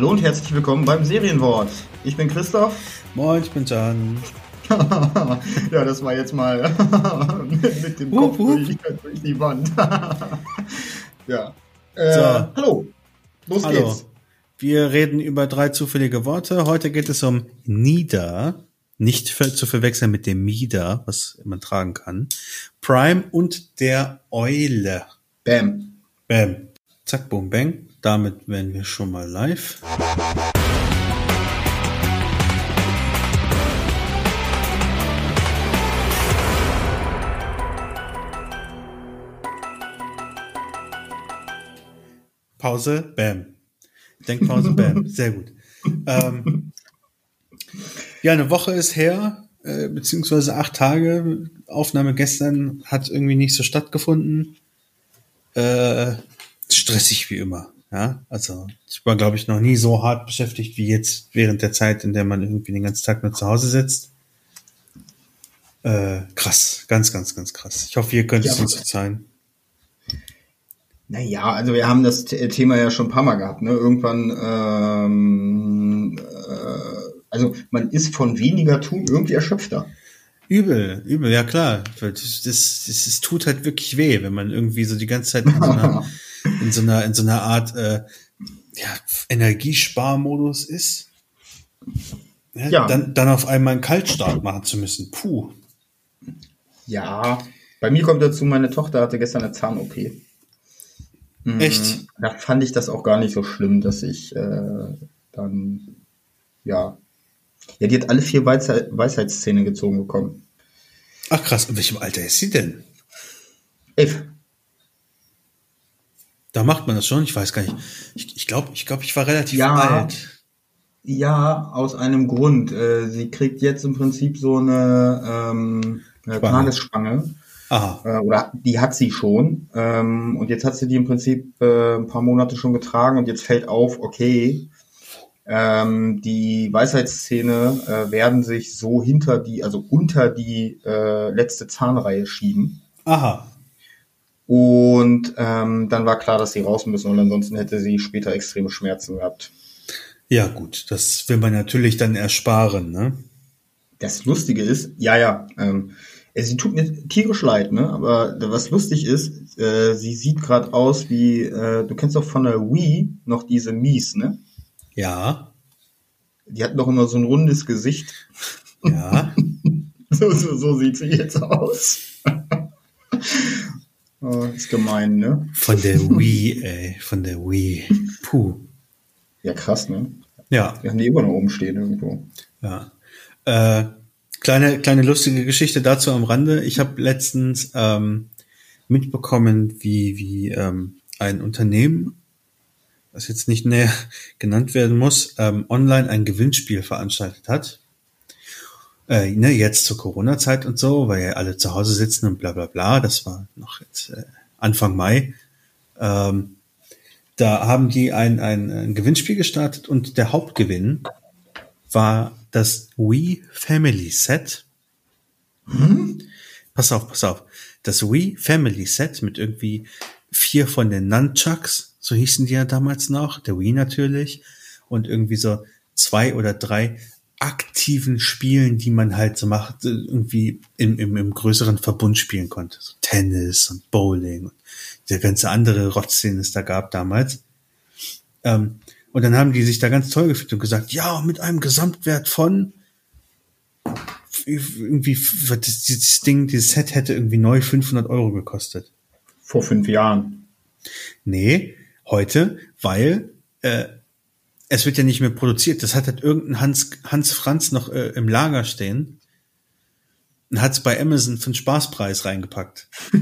Hallo und herzlich willkommen beim Serienwort. Ich bin Christoph. Moin, ich bin Jan. ja, das war jetzt mal mit dem Kopf durch, durch, die Wand. ja. Äh, so. Hallo. Los hallo. geht's. Wir reden über drei zufällige Worte. Heute geht es um Nieder. Nicht zu verwechseln mit dem Mieder, was man tragen kann. Prime und der Eule. Bam. Bam. Zack, boom, bang. Damit wären wir schon mal live. Pause, bam. Denkpause, bam. Sehr gut. Ähm, ja, eine Woche ist her, äh, beziehungsweise acht Tage. Aufnahme gestern hat irgendwie nicht so stattgefunden. Äh, stressig wie immer. Ja, also ich war, glaube ich, noch nie so hart beschäftigt wie jetzt während der Zeit, in der man irgendwie den ganzen Tag nur zu Hause sitzt. Äh, krass, ganz, ganz, ganz krass. Ich hoffe, ihr könnt ja, es uns verzeihen. Naja, also wir haben das Thema ja schon ein paar Mal gehabt. Ne? Irgendwann, ähm, äh, also man ist von weniger tun irgendwie erschöpfter. Übel, übel, ja klar. Das, das, das, das tut halt wirklich weh, wenn man irgendwie so die ganze Zeit in so einer in so einer, in so einer Art äh, ja, Energiesparmodus ist, ja, ja. Dann, dann auf einmal einen Kaltstart machen zu müssen. Puh. Ja, bei mir kommt dazu, meine Tochter hatte gestern eine Zahn-OP. Mhm. Echt? Da fand ich das auch gar nicht so schlimm, dass ich äh, dann, ja. Ja, die hat alle vier Weisheit, Weisheitszähne gezogen bekommen. Ach krass, in welchem Alter ist sie denn? Elf. Da macht man das schon, ich weiß gar nicht. Ich, ich glaube, ich, glaub, ich war relativ ja, alt. Ja, aus einem Grund. Äh, sie kriegt jetzt im Prinzip so eine, ähm, eine Tagesspange. Aha. Äh, oder die hat sie schon. Ähm, und jetzt hat sie die im Prinzip äh, ein paar Monate schon getragen und jetzt fällt auf, okay, ähm, die Weisheitszähne äh, werden sich so hinter die, also unter die äh, letzte Zahnreihe schieben. Aha. Und ähm, dann war klar, dass sie raus müssen und ansonsten hätte sie später extreme Schmerzen gehabt. Ja, gut, das will man natürlich dann ersparen, ne? Das Lustige ist, ja, ja, ähm, sie tut mir tierisch leid, ne? Aber was lustig ist, äh, sie sieht gerade aus wie, äh, du kennst doch von der Wii noch diese Mies, ne? Ja. Die hat noch immer so ein rundes Gesicht. Ja. so, so, so sieht sie jetzt aus. Oh, ist gemein, ne? Von der Wii, ey, von der Wii. Puh. Ja, krass, ne? Ja. Wir haben die immer noch oben stehen irgendwo. Ja. Äh, kleine, kleine lustige Geschichte dazu am Rande. Ich habe letztens ähm, mitbekommen, wie, wie ähm, ein Unternehmen, was jetzt nicht näher genannt werden muss, ähm, online ein Gewinnspiel veranstaltet hat äh, ne, jetzt zur Corona-Zeit und so, weil ja alle zu Hause sitzen und bla bla bla, das war noch jetzt äh, Anfang Mai. Ähm, da haben die ein, ein, ein Gewinnspiel gestartet und der Hauptgewinn war das Wii Family Set. Hm? Pass auf, pass auf. Das Wii Family Set mit irgendwie vier von den Nunchucks, so hießen die ja damals noch, der Wii natürlich, und irgendwie so zwei oder drei aktiven Spielen, die man halt so macht, irgendwie im, im, im größeren Verbund spielen konnte. So Tennis und Bowling und der ganze andere Rotz, den es da gab damals. Ähm, und dann haben die sich da ganz toll gefühlt und gesagt, ja, mit einem Gesamtwert von irgendwie, dieses Ding, dieses Set hätte irgendwie neu 500 Euro gekostet. Vor fünf Jahren. Nee, heute, weil äh, es wird ja nicht mehr produziert. Das hat halt irgendein Hans, Hans Franz noch äh, im Lager stehen und hat es bei Amazon für einen Spaßpreis reingepackt.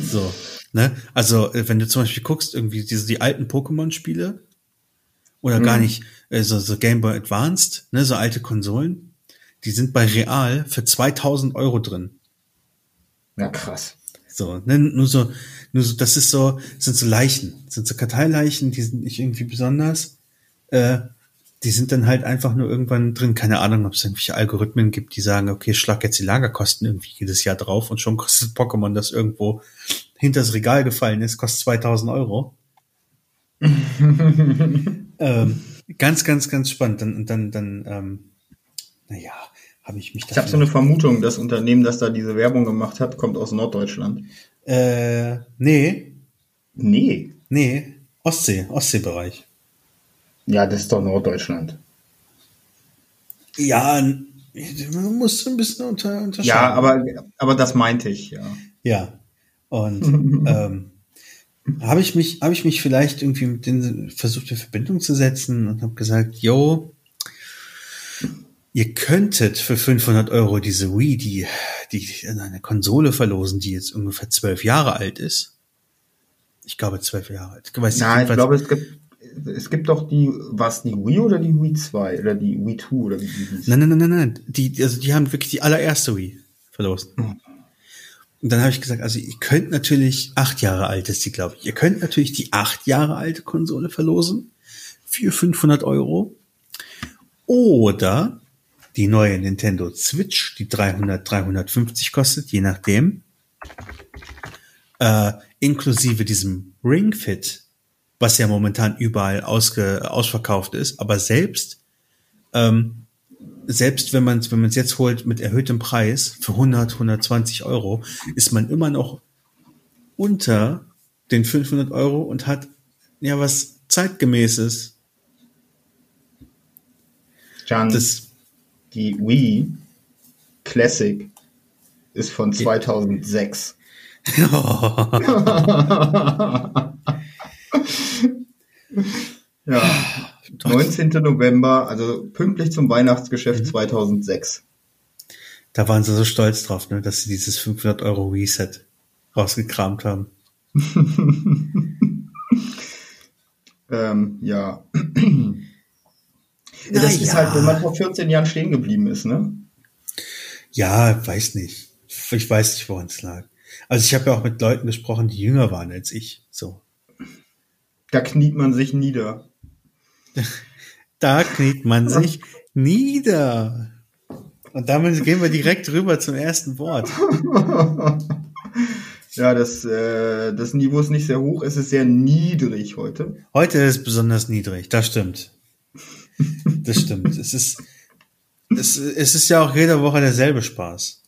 so, ne? Also, äh, wenn du zum Beispiel guckst, irgendwie diese, die alten Pokémon-Spiele oder mhm. gar nicht, äh, so, so Game Boy Advanced, ne, so alte Konsolen, die sind bei Real für 2000 Euro drin. Ja, krass. So, ne, nur so, nur so, das ist so, sind so Leichen, sind so Karteileichen, die sind nicht irgendwie besonders. Äh, die sind dann halt einfach nur irgendwann drin. Keine Ahnung, ob es irgendwelche Algorithmen gibt, die sagen, okay, schlag jetzt die Lagerkosten irgendwie jedes Jahr drauf und schon kostet Pokémon, das irgendwo hinter das Regal gefallen ist, kostet 2000 Euro. ähm, ganz, ganz, ganz spannend. Dann, dann, dann, ähm, naja, habe ich mich. Ich habe so eine Vermutung, das Unternehmen, das da diese Werbung gemacht hat, kommt aus Norddeutschland. Äh, nee. Nee. Nee, Ostsee, Ostseebereich. Ja, das ist doch Norddeutschland. Ja, man muss ein bisschen unter, unterscheiden. Ja, aber, aber das meinte ich, ja. Ja. Und ähm, habe ich mich, habe ich mich vielleicht irgendwie mit denen versucht in Verbindung zu setzen und habe gesagt, yo, ihr könntet für 500 Euro diese Wii, die, die in eine Konsole verlosen, die jetzt ungefähr zwölf Jahre alt ist. Ich glaube zwölf Jahre alt. Ich weiß Nein, ich glaube, es gibt, es gibt doch die, was die Wii oder die Wii 2 oder die Wii 2 oder wie die hieß? Nein, nein, nein, nein, nein. Die, also die haben wirklich die allererste Wii verlost. Hm. Und dann habe ich gesagt, also ihr könnt natürlich, acht Jahre alt ist die, glaube ich, ihr könnt natürlich die acht Jahre alte Konsole verlosen für 500 Euro. Oder die neue Nintendo Switch, die 300, 350 kostet, je nachdem. Äh, inklusive diesem Ring Fit, was ja momentan überall ausge, ausverkauft ist, aber selbst ähm, selbst wenn man es wenn jetzt holt mit erhöhtem Preis für 100, 120 Euro, ist man immer noch unter den 500 Euro und hat ja was zeitgemäßes. Das, die Wii Classic ist von 2006. ja. 19. November, also pünktlich zum Weihnachtsgeschäft mhm. 2006. Da waren sie so stolz drauf, ne, dass sie dieses 500 Euro Reset rausgekramt haben. ähm, ja. Na das ja. ist halt, wenn man vor 14 Jahren stehen geblieben ist, ne? Ja, weiß nicht. Ich weiß nicht, woran es lag. Also ich habe ja auch mit Leuten gesprochen, die jünger waren als ich. So. Da kniet man sich nieder. Da kniet man sich nieder. Und damit gehen wir direkt rüber zum ersten Wort. Ja, das, äh, das Niveau ist nicht sehr hoch, es ist sehr niedrig heute. Heute ist es besonders niedrig, das stimmt. Das stimmt. es ist, es, es ist ja auch jede Woche derselbe Spaß.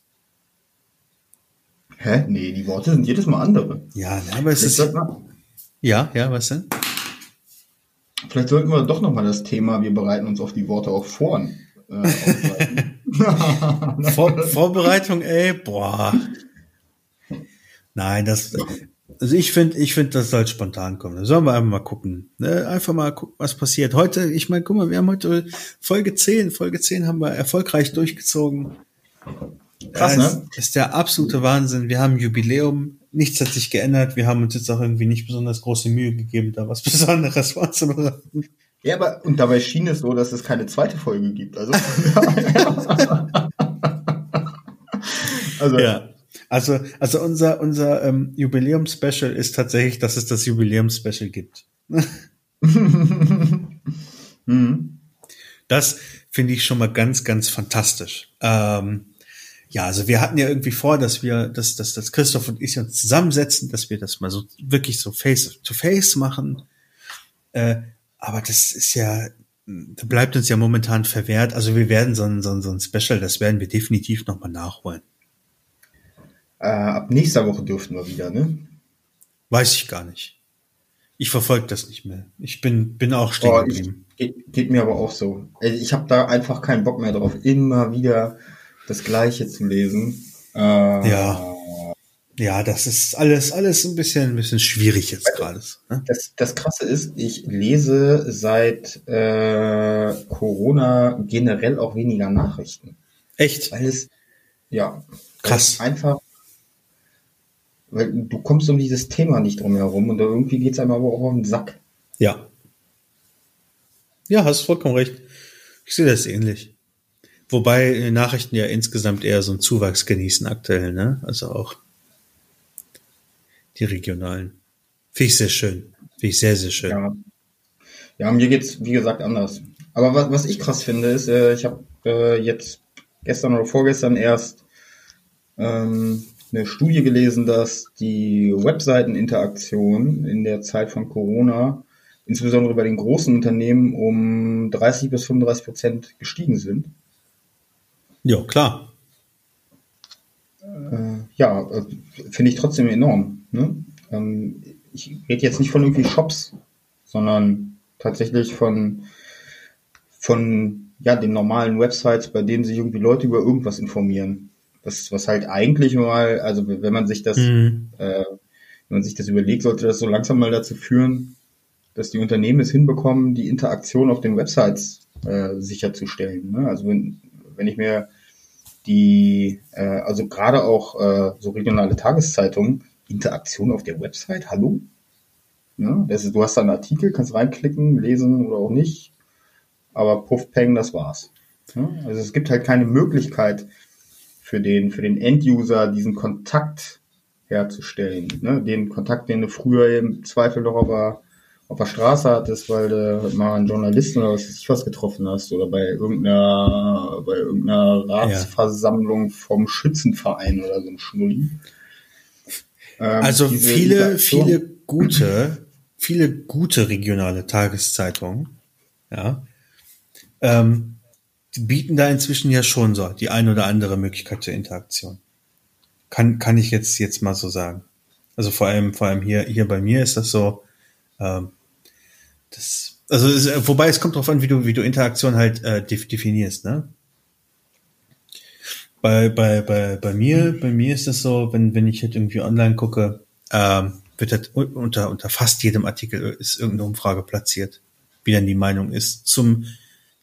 Hä? Nee, die Worte sind jedes Mal andere. Ja, aber es ist. Ja, ja, was denn? Vielleicht sollten wir doch nochmal das Thema, wir bereiten uns auf die Worte auch vor. Äh, vor Vorbereitung, ey, boah. Nein, das, also ich finde, ich finde, das soll spontan kommen. Da sollen wir einfach mal gucken. Ne? Einfach mal gucken, was passiert. Heute, ich meine, guck mal, wir haben heute Folge 10. Folge 10 haben wir erfolgreich durchgezogen. Krass, ne? Ist, ist der absolute Wahnsinn. Wir haben Jubiläum nichts hat sich geändert. Wir haben uns jetzt auch irgendwie nicht besonders große Mühe gegeben, da was Besonderes vorzubereiten. Ja, aber und dabei schien es so, dass es keine zweite Folge gibt. Also, also ja. Also, also unser, unser ähm, Jubiläum-Special ist tatsächlich, dass es das Jubiläum-Special gibt. mhm. Das finde ich schon mal ganz, ganz fantastisch. Ähm, ja, also wir hatten ja irgendwie vor, dass wir, dass, dass, dass Christoph und ich uns zusammensetzen, dass wir das mal so wirklich so face to face machen. Äh, aber das ist ja, bleibt uns ja momentan verwehrt. Also wir werden so ein, so ein, so ein Special, das werden wir definitiv nochmal nachholen. Äh, ab nächster Woche dürften wir wieder, ne? Weiß ich gar nicht. Ich verfolge das nicht mehr. Ich bin, bin auch stehen oh, geblieben. Geht, geht mir aber auch so. Ich habe da einfach keinen Bock mehr drauf. Immer wieder das Gleiche zu lesen. Äh, ja. Ja, das ist alles, alles ein bisschen, ein bisschen schwierig jetzt gerade. Ne? Das, das Krasse ist, ich lese seit äh, Corona generell auch weniger Nachrichten. Echt? Weil es, ja, krass. einfach, weil du kommst um dieses Thema nicht drum herum und irgendwie geht es einem aber auch auf den Sack. Ja. Ja, hast vollkommen recht. Ich sehe das ähnlich. Wobei Nachrichten ja insgesamt eher so einen Zuwachs genießen aktuell, ne? Also auch die regionalen. Finde ich sehr schön. Finde ich sehr, sehr schön. Ja. ja, mir geht's wie gesagt anders. Aber was, was ich krass finde, ist, äh, ich habe äh, jetzt gestern oder vorgestern erst ähm, eine Studie gelesen, dass die Webseiteninteraktion in der Zeit von Corona insbesondere bei den großen Unternehmen um 30 bis 35 Prozent gestiegen sind. Ja, klar. Äh, ja, äh, finde ich trotzdem enorm. Ne? Ähm, ich rede jetzt nicht von irgendwie Shops, sondern tatsächlich von, von ja, den normalen Websites, bei denen sich irgendwie Leute über irgendwas informieren. Das, was halt eigentlich mal, also wenn man sich das, mhm. äh, wenn man sich das überlegt, sollte das so langsam mal dazu führen, dass die Unternehmen es hinbekommen, die Interaktion auf den Websites äh, sicherzustellen. Ne? Also wenn, wenn ich mir die, äh, also gerade auch äh, so regionale Tageszeitungen, Interaktion auf der Website, hallo? Ja, das ist, du hast da einen Artikel, kannst reinklicken, lesen oder auch nicht, aber puff, peng, das war's. Ja, also es gibt halt keine Möglichkeit für den, für den Enduser diesen Kontakt herzustellen. Ne? Den Kontakt, den du früher im Zweifel noch auf auf der Straße hattest, weil du mal einen Journalisten oder was weiß ich was getroffen hast oder bei irgendeiner, bei irgendeiner Ratsversammlung ja. vom Schützenverein oder so ein Schnulli. Ähm, also viele, viele gute, viele gute regionale Tageszeitungen, ja, ähm, bieten da inzwischen ja schon so die ein oder andere Möglichkeit zur Interaktion. Kann, kann ich jetzt, jetzt mal so sagen. Also vor allem, vor allem hier, hier bei mir ist das so, ähm, das, also es, wobei es kommt drauf an, wie du, wie du Interaktion halt äh, definierst, ne? Bei, bei, bei, bei mir, bei mir ist es so, wenn, wenn ich halt irgendwie online gucke, ähm, wird halt unter, unter fast jedem Artikel ist irgendeine Umfrage platziert, wie dann die Meinung ist zum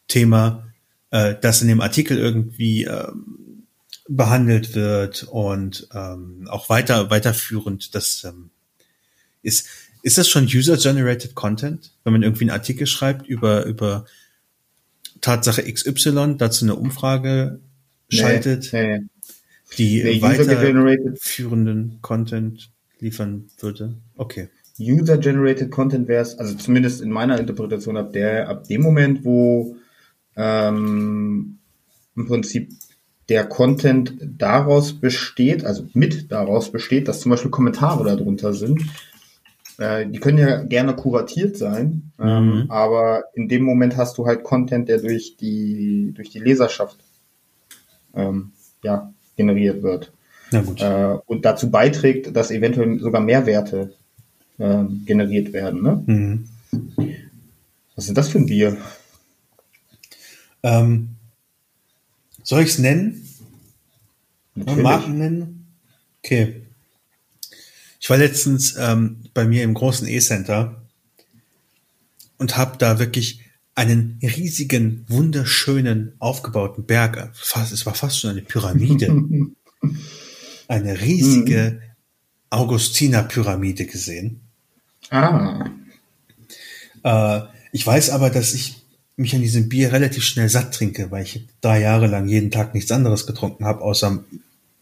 Thema, äh, das in dem Artikel irgendwie ähm, behandelt wird und ähm, auch weiter weiterführend das ähm, ist ist das schon User-Generated Content, wenn man irgendwie einen Artikel schreibt über, über Tatsache XY, dazu eine Umfrage schaltet, nee, nee. die nee, weiterführenden Content liefern würde? Okay. User-Generated Content wäre es, also zumindest in meiner Interpretation ab der, ab dem Moment, wo ähm, im Prinzip der Content daraus besteht, also mit daraus besteht, dass zum Beispiel Kommentare darunter sind, äh, die können ja gerne kuratiert sein, ähm, mhm. aber in dem Moment hast du halt Content, der durch die, durch die Leserschaft ähm, ja, generiert wird. Äh, und dazu beiträgt, dass eventuell sogar Mehrwerte äh, generiert werden. Ne? Mhm. Was ist das für ein Bier? Ähm, soll ich es nennen? Natürlich. Marken nennen? Okay. Ich war letztens ähm, bei mir im großen E-Center und habe da wirklich einen riesigen, wunderschönen, aufgebauten Berg. Fast, es war fast schon eine Pyramide. eine riesige mhm. Augustiner-Pyramide gesehen. Ah. Äh, ich weiß aber, dass ich mich an diesem Bier relativ schnell satt trinke, weil ich drei Jahre lang jeden Tag nichts anderes getrunken habe, außer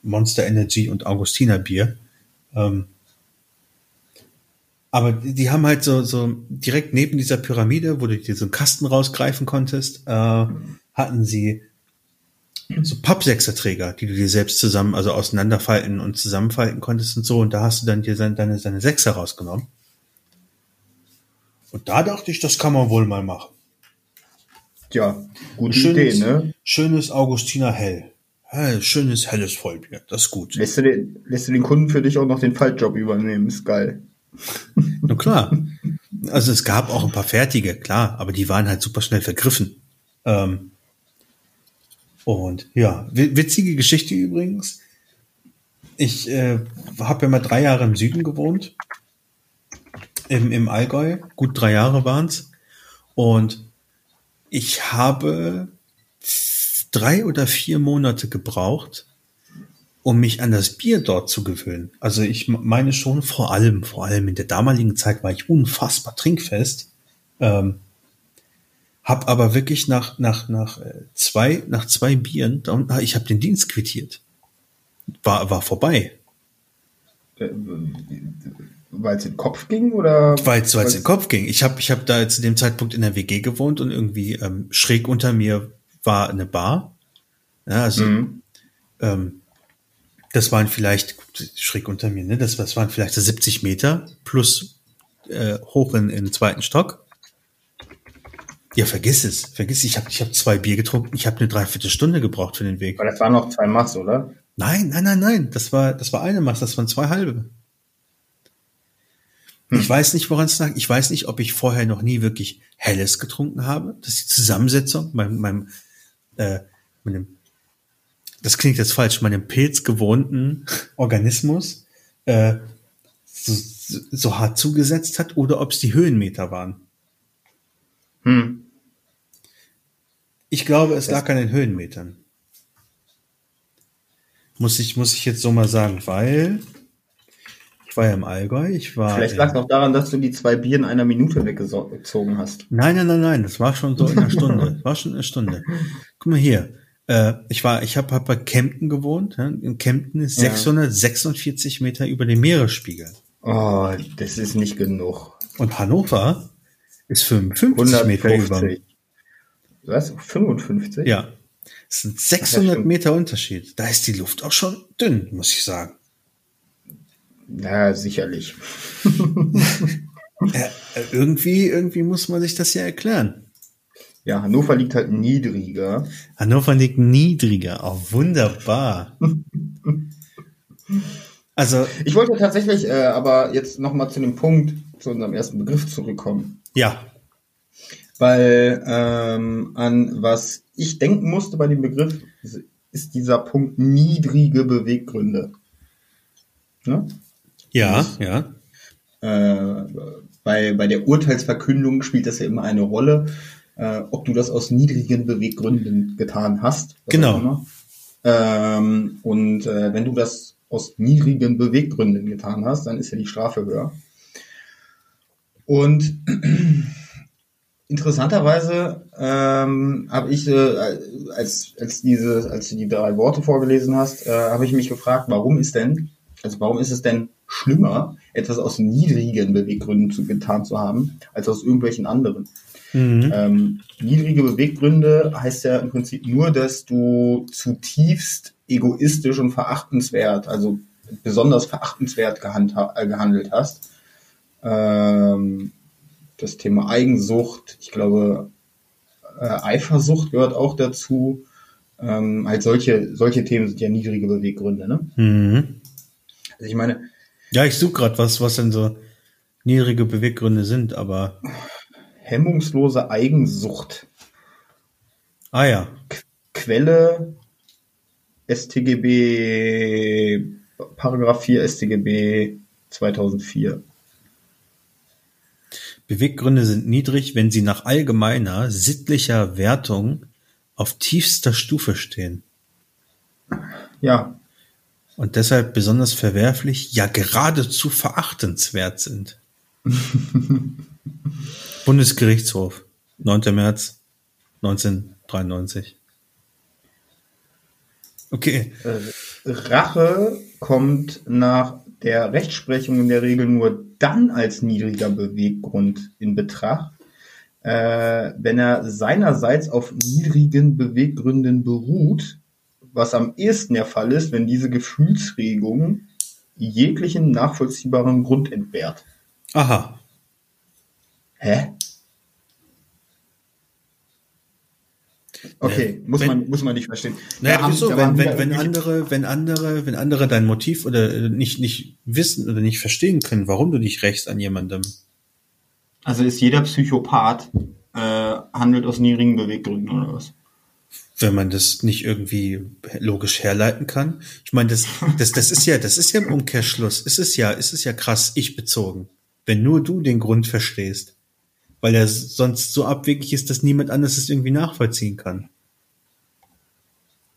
Monster Energy und Augustiner Bier. Ähm, aber die haben halt so, so direkt neben dieser Pyramide, wo du dir so einen Kasten rausgreifen konntest, äh, hatten sie so Pappsechserträger, die du dir selbst zusammen, also auseinanderfalten und zusammenfalten konntest und so. Und da hast du dann dir deine, deine, deine Sechser rausgenommen. Und da dachte ich, das kann man wohl mal machen. Ja, gute schönes, Idee, ne? Schönes Augustiner Hell. Hey, schönes helles Vollbier, das ist gut. Lässt du, den, lässt du den Kunden für dich auch noch den Faltjob übernehmen, ist geil. Na klar. Also es gab auch ein paar fertige, klar, aber die waren halt super schnell vergriffen. Ähm, und ja, witzige Geschichte übrigens. Ich äh, habe ja mal drei Jahre im Süden gewohnt, im, im Allgäu. Gut drei Jahre waren's. Und ich habe drei oder vier Monate gebraucht, um mich an das Bier dort zu gewöhnen. Also ich meine schon vor allem, vor allem in der damaligen Zeit war ich unfassbar trinkfest. Ähm, hab aber wirklich nach nach nach äh, zwei nach zwei Bieren, ich habe den Dienst quittiert. War war vorbei. Weil es in den Kopf ging oder? Weil es in den Kopf ging. Ich habe ich habe da zu dem Zeitpunkt in der WG gewohnt und irgendwie ähm, schräg unter mir war eine Bar. Ja, also mhm. ähm, das waren vielleicht schräg unter mir, ne? Das, das waren vielleicht 70 Meter plus äh, hoch in, in den zweiten Stock. Ja, vergiss es. Vergiss es. Ich habe ich hab zwei Bier getrunken. Ich habe eine Dreiviertelstunde gebraucht für den Weg. Weil das waren noch zwei Mass, oder? Nein, nein, nein, nein. Das war, das war eine Mass. Das waren zwei halbe. Hm. Ich weiß nicht, woran es lag. Ich weiß nicht, ob ich vorher noch nie wirklich Helles getrunken habe. Das ist die Zusammensetzung meinem, meinem, äh, meinem das klingt jetzt falsch, meinem pilzgewohnten Organismus äh, so, so hart zugesetzt hat oder ob es die Höhenmeter waren. Hm. Ich glaube, es lag an den Höhenmetern. Muss ich, muss ich jetzt so mal sagen, weil war ja im Allgäu, ich war. Vielleicht lag es auch daran, dass du die zwei Bier in einer Minute weggezogen hast. Nein, nein, nein, nein, das war schon so in einer Stunde. war schon eine Stunde. Guck mal hier. Äh, ich war, ich habe hab bei Kempten gewohnt. In Kempten ist ja. 646 Meter über dem Meeresspiegel. Oh, das ist nicht genug. Und Hannover ist 55 Meter über. Was? 55? Ja. Das sind 600 Meter Unterschied. Da ist die Luft auch schon dünn, muss ich sagen. Ja, sicherlich. ja, irgendwie, irgendwie muss man sich das ja erklären. Ja, Hannover liegt halt niedriger. Hannover liegt niedriger. Oh, wunderbar. also. Ich wollte tatsächlich äh, aber jetzt nochmal zu dem Punkt, zu unserem ersten Begriff zurückkommen. Ja. Weil ähm, an was ich denken musste bei dem Begriff, ist dieser Punkt niedrige Beweggründe. Ne? Ja, ja. Äh, bei, bei der Urteilsverkündung spielt das ja immer eine Rolle, äh, ob du das aus niedrigen Beweggründen getan hast. Genau. Ähm, und äh, wenn du das aus niedrigen Beweggründen getan hast, dann ist ja die Strafe höher. Und interessanterweise ähm, habe ich, äh, als, als, diese, als du die drei Worte vorgelesen hast, äh, habe ich mich gefragt, warum ist denn, also warum ist es denn schlimmer, etwas aus niedrigen Beweggründen zu, getan zu haben, als aus irgendwelchen anderen? Mhm. Ähm, niedrige Beweggründe heißt ja im Prinzip nur, dass du zutiefst egoistisch und verachtenswert, also besonders verachtenswert äh, gehandelt hast. Ähm, das Thema Eigensucht, ich glaube, äh, Eifersucht gehört auch dazu. Ähm, halt solche, solche Themen sind ja niedrige Beweggründe, ne? Mhm. Also ich meine. Ja, ich suche gerade was, was denn so niedrige Beweggründe sind, aber. Hemmungslose Eigensucht. Ah ja. Quelle StGB, Paragraph 4 StGB 2004. Beweggründe sind niedrig, wenn sie nach allgemeiner sittlicher Wertung auf tiefster Stufe stehen. Ja. Und deshalb besonders verwerflich, ja geradezu verachtenswert sind. Bundesgerichtshof, 9. März 1993. Okay. Äh, Rache kommt nach der Rechtsprechung in der Regel nur dann als niedriger Beweggrund in Betracht, äh, wenn er seinerseits auf niedrigen Beweggründen beruht, was am ehesten der Fall ist, wenn diese Gefühlsregung jeglichen nachvollziehbaren Grund entbehrt. Aha. Hä? Okay, muss wenn, man muss man nicht verstehen. Naja, ja, so, wenn, wenn, wenn andere, wenn andere, wenn andere dein Motiv oder äh, nicht nicht wissen oder nicht verstehen können, warum du dich rächst an jemandem. Also ist jeder Psychopath äh, handelt aus niedrigen Beweggründen oder was? Wenn man das nicht irgendwie logisch herleiten kann. Ich meine, das, das, das ist ja, das ist ja im Umkehrschluss. Es ist ja, es ist ja krass ich bezogen. Wenn nur du den Grund verstehst weil er sonst so abwegig ist, dass niemand anders es irgendwie nachvollziehen kann.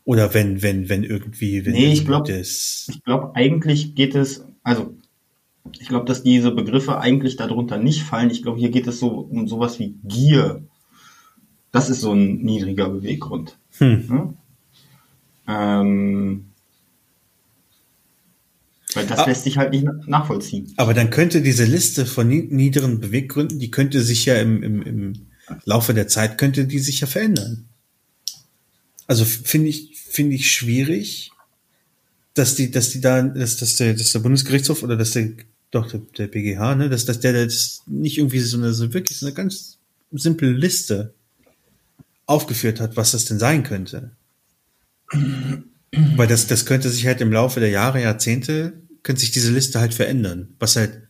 Oder wenn, wenn, wenn irgendwie, wenn nee, ich glaube, ich glaube, eigentlich geht es, also, ich glaube, dass diese Begriffe eigentlich darunter nicht fallen. Ich glaube, hier geht es so um sowas wie Gier. Das ist so ein niedriger Beweggrund. Hm. Hm? Ähm, weil das ah, lässt sich halt nicht nachvollziehen. Aber dann könnte diese Liste von niederen Beweggründen, die könnte sich ja im, im, im Laufe der Zeit, könnte die sich ja verändern. Also finde ich, finde ich schwierig, dass die, dass die da, dass, dass der, dass der Bundesgerichtshof oder dass der, doch, der, der BGH, ne, dass, dass der das nicht irgendwie so eine, so wirklich so eine ganz simple Liste aufgeführt hat, was das denn sein könnte. Weil das, das könnte sich halt im Laufe der Jahre, Jahrzehnte, könnte sich diese Liste halt verändern. Was halt,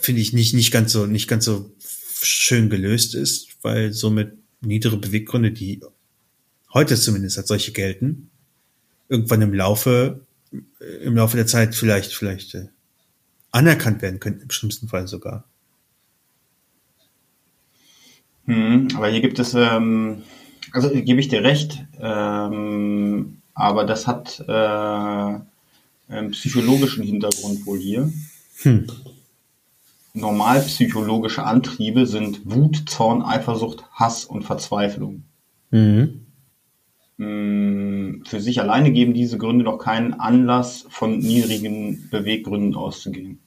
finde ich, nicht, nicht ganz so, nicht ganz so schön gelöst ist, weil somit niedere Beweggründe, die heute zumindest als solche gelten, irgendwann im Laufe, im Laufe der Zeit vielleicht, vielleicht äh, anerkannt werden könnten, im schlimmsten Fall sogar. Hm, aber hier gibt es, ähm, also gebe ich dir recht, ähm, aber das hat äh, einen psychologischen Hintergrund wohl hier. Hm. Normalpsychologische Antriebe sind Wut, Zorn, Eifersucht, Hass und Verzweiflung. Mhm. Hm, für sich alleine geben diese Gründe noch keinen Anlass, von niedrigen Beweggründen auszugehen.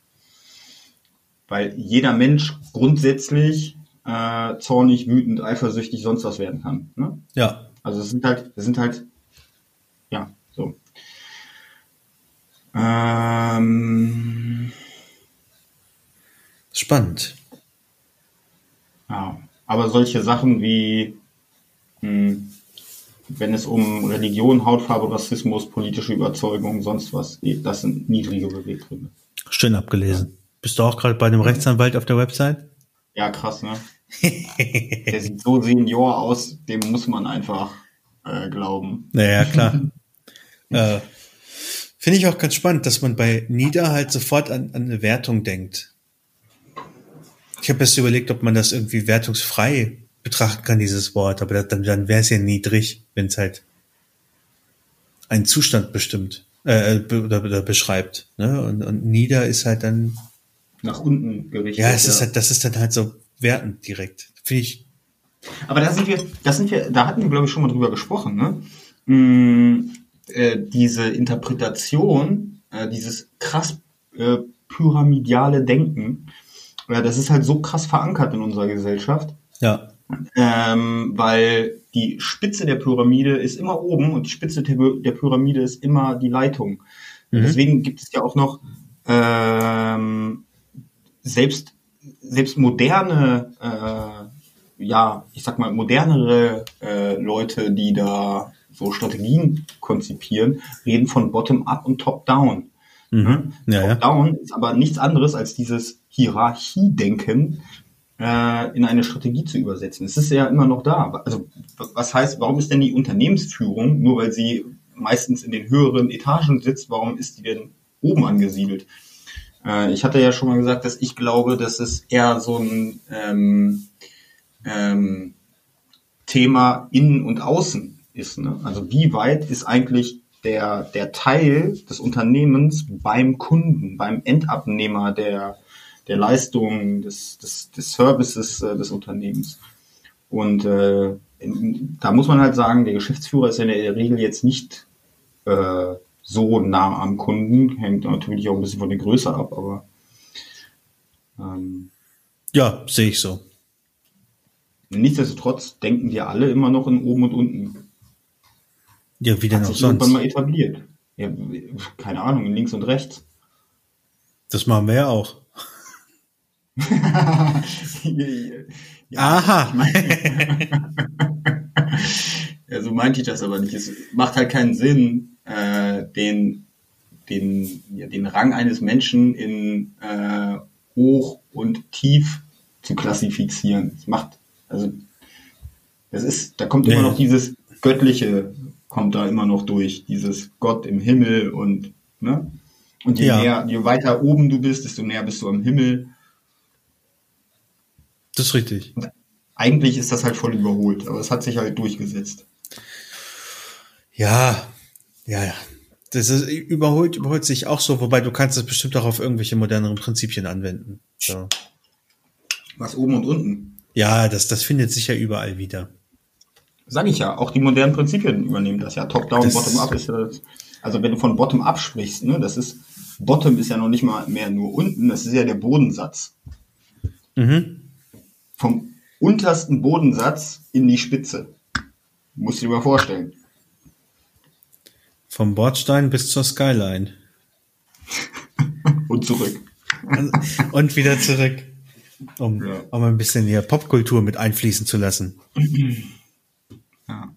Weil jeder Mensch grundsätzlich äh, zornig, wütend, eifersüchtig, sonst was werden kann. Ne? Ja. Also es sind halt, es sind halt, ja, so. Ähm, Spannend. Ja, aber solche Sachen wie, mh, hm, wenn es um Religion, Hautfarbe, Rassismus, politische Überzeugung, sonst was geht, das sind niedrige Beweggründe. Schön abgelesen. Bist du auch gerade bei einem Rechtsanwalt auf der Website? Ja, krass, ne? Der sieht so senior aus, dem muss man einfach äh, glauben. Naja, klar. äh, Finde ich auch ganz spannend, dass man bei Nieder halt sofort an, an eine Wertung denkt. Ich habe erst überlegt, ob man das irgendwie wertungsfrei betrachten kann, dieses Wort, aber dann, dann wäre es ja niedrig, wenn es halt einen Zustand bestimmt äh, oder, oder beschreibt. Ne? Und, und nieder ist halt dann nach unten gerichtet. Ja, es ja. ist halt, das ist dann halt so wertend direkt. Finde ich. Aber da sind wir, da sind wir, da hatten wir, glaube ich, schon mal drüber gesprochen, ne? Hm, äh, diese Interpretation, äh, dieses krass äh, pyramidiale Denken, äh, das ist halt so krass verankert in unserer Gesellschaft. Ja. Ähm, weil die Spitze der Pyramide ist immer oben und die Spitze der Pyramide ist immer die Leitung. Mhm. Deswegen gibt es ja auch noch ähm, selbst, selbst moderne, äh, ja, ich sag mal, modernere äh, Leute, die da so Strategien konzipieren, reden von Bottom-up und Top-down. Mhm. Ja, Top-down ist aber nichts anderes als dieses Hierarchiedenken äh, in eine Strategie zu übersetzen. Es ist ja immer noch da. Also was heißt, warum ist denn die Unternehmensführung, nur weil sie meistens in den höheren Etagen sitzt, warum ist die denn oben angesiedelt? Äh, ich hatte ja schon mal gesagt, dass ich glaube, dass es eher so ein ähm, ähm, Thema innen und außen ist. Ne? Also wie weit ist eigentlich der, der Teil des Unternehmens beim Kunden, beim Endabnehmer der, der Leistungen, des, des, des Services äh, des Unternehmens. Und äh, in, da muss man halt sagen, der Geschäftsführer ist ja in der Regel jetzt nicht äh, so nah am Kunden. Hängt natürlich auch ein bisschen von der Größe ab, aber ähm, ja, sehe ich so. Nichtsdestotrotz denken wir alle immer noch in oben und unten. Ja, wie denn Hat auch sich sonst? irgendwann mal etabliert. Ja, keine Ahnung, in links und rechts. Das machen wir ja auch. ja, Aha. ja, so meinte ich das aber nicht. Es macht halt keinen Sinn, äh, den, den, ja, den Rang eines Menschen in äh, hoch und tief zu klassifizieren. Das macht, also das ist, da kommt immer noch dieses Göttliche, kommt da immer noch durch, dieses Gott im Himmel und, ne? Und je, ja. näher, je weiter oben du bist, desto näher bist du am Himmel. Das ist richtig. Und eigentlich ist das halt voll überholt, aber es hat sich halt durchgesetzt. Ja, ja, ja. Das ist, überholt, überholt sich auch so, wobei du kannst es bestimmt auch auf irgendwelche moderneren Prinzipien anwenden. So. Was oben und unten? Ja, das, das findet sich ja überall wieder. Sag ich ja, auch die modernen Prinzipien übernehmen das ja. Top-down, Bottom-up ist ja das. Also wenn du von Bottom-up sprichst, ne, das ist, Bottom ist ja noch nicht mal mehr nur unten, das ist ja der Bodensatz. Mhm. Vom untersten Bodensatz in die Spitze. Musst du dir mal vorstellen. Vom Bordstein bis zur Skyline. Und zurück. Und wieder zurück. Um ja. um ein bisschen hier Popkultur mit einfließen zu lassen. Ja.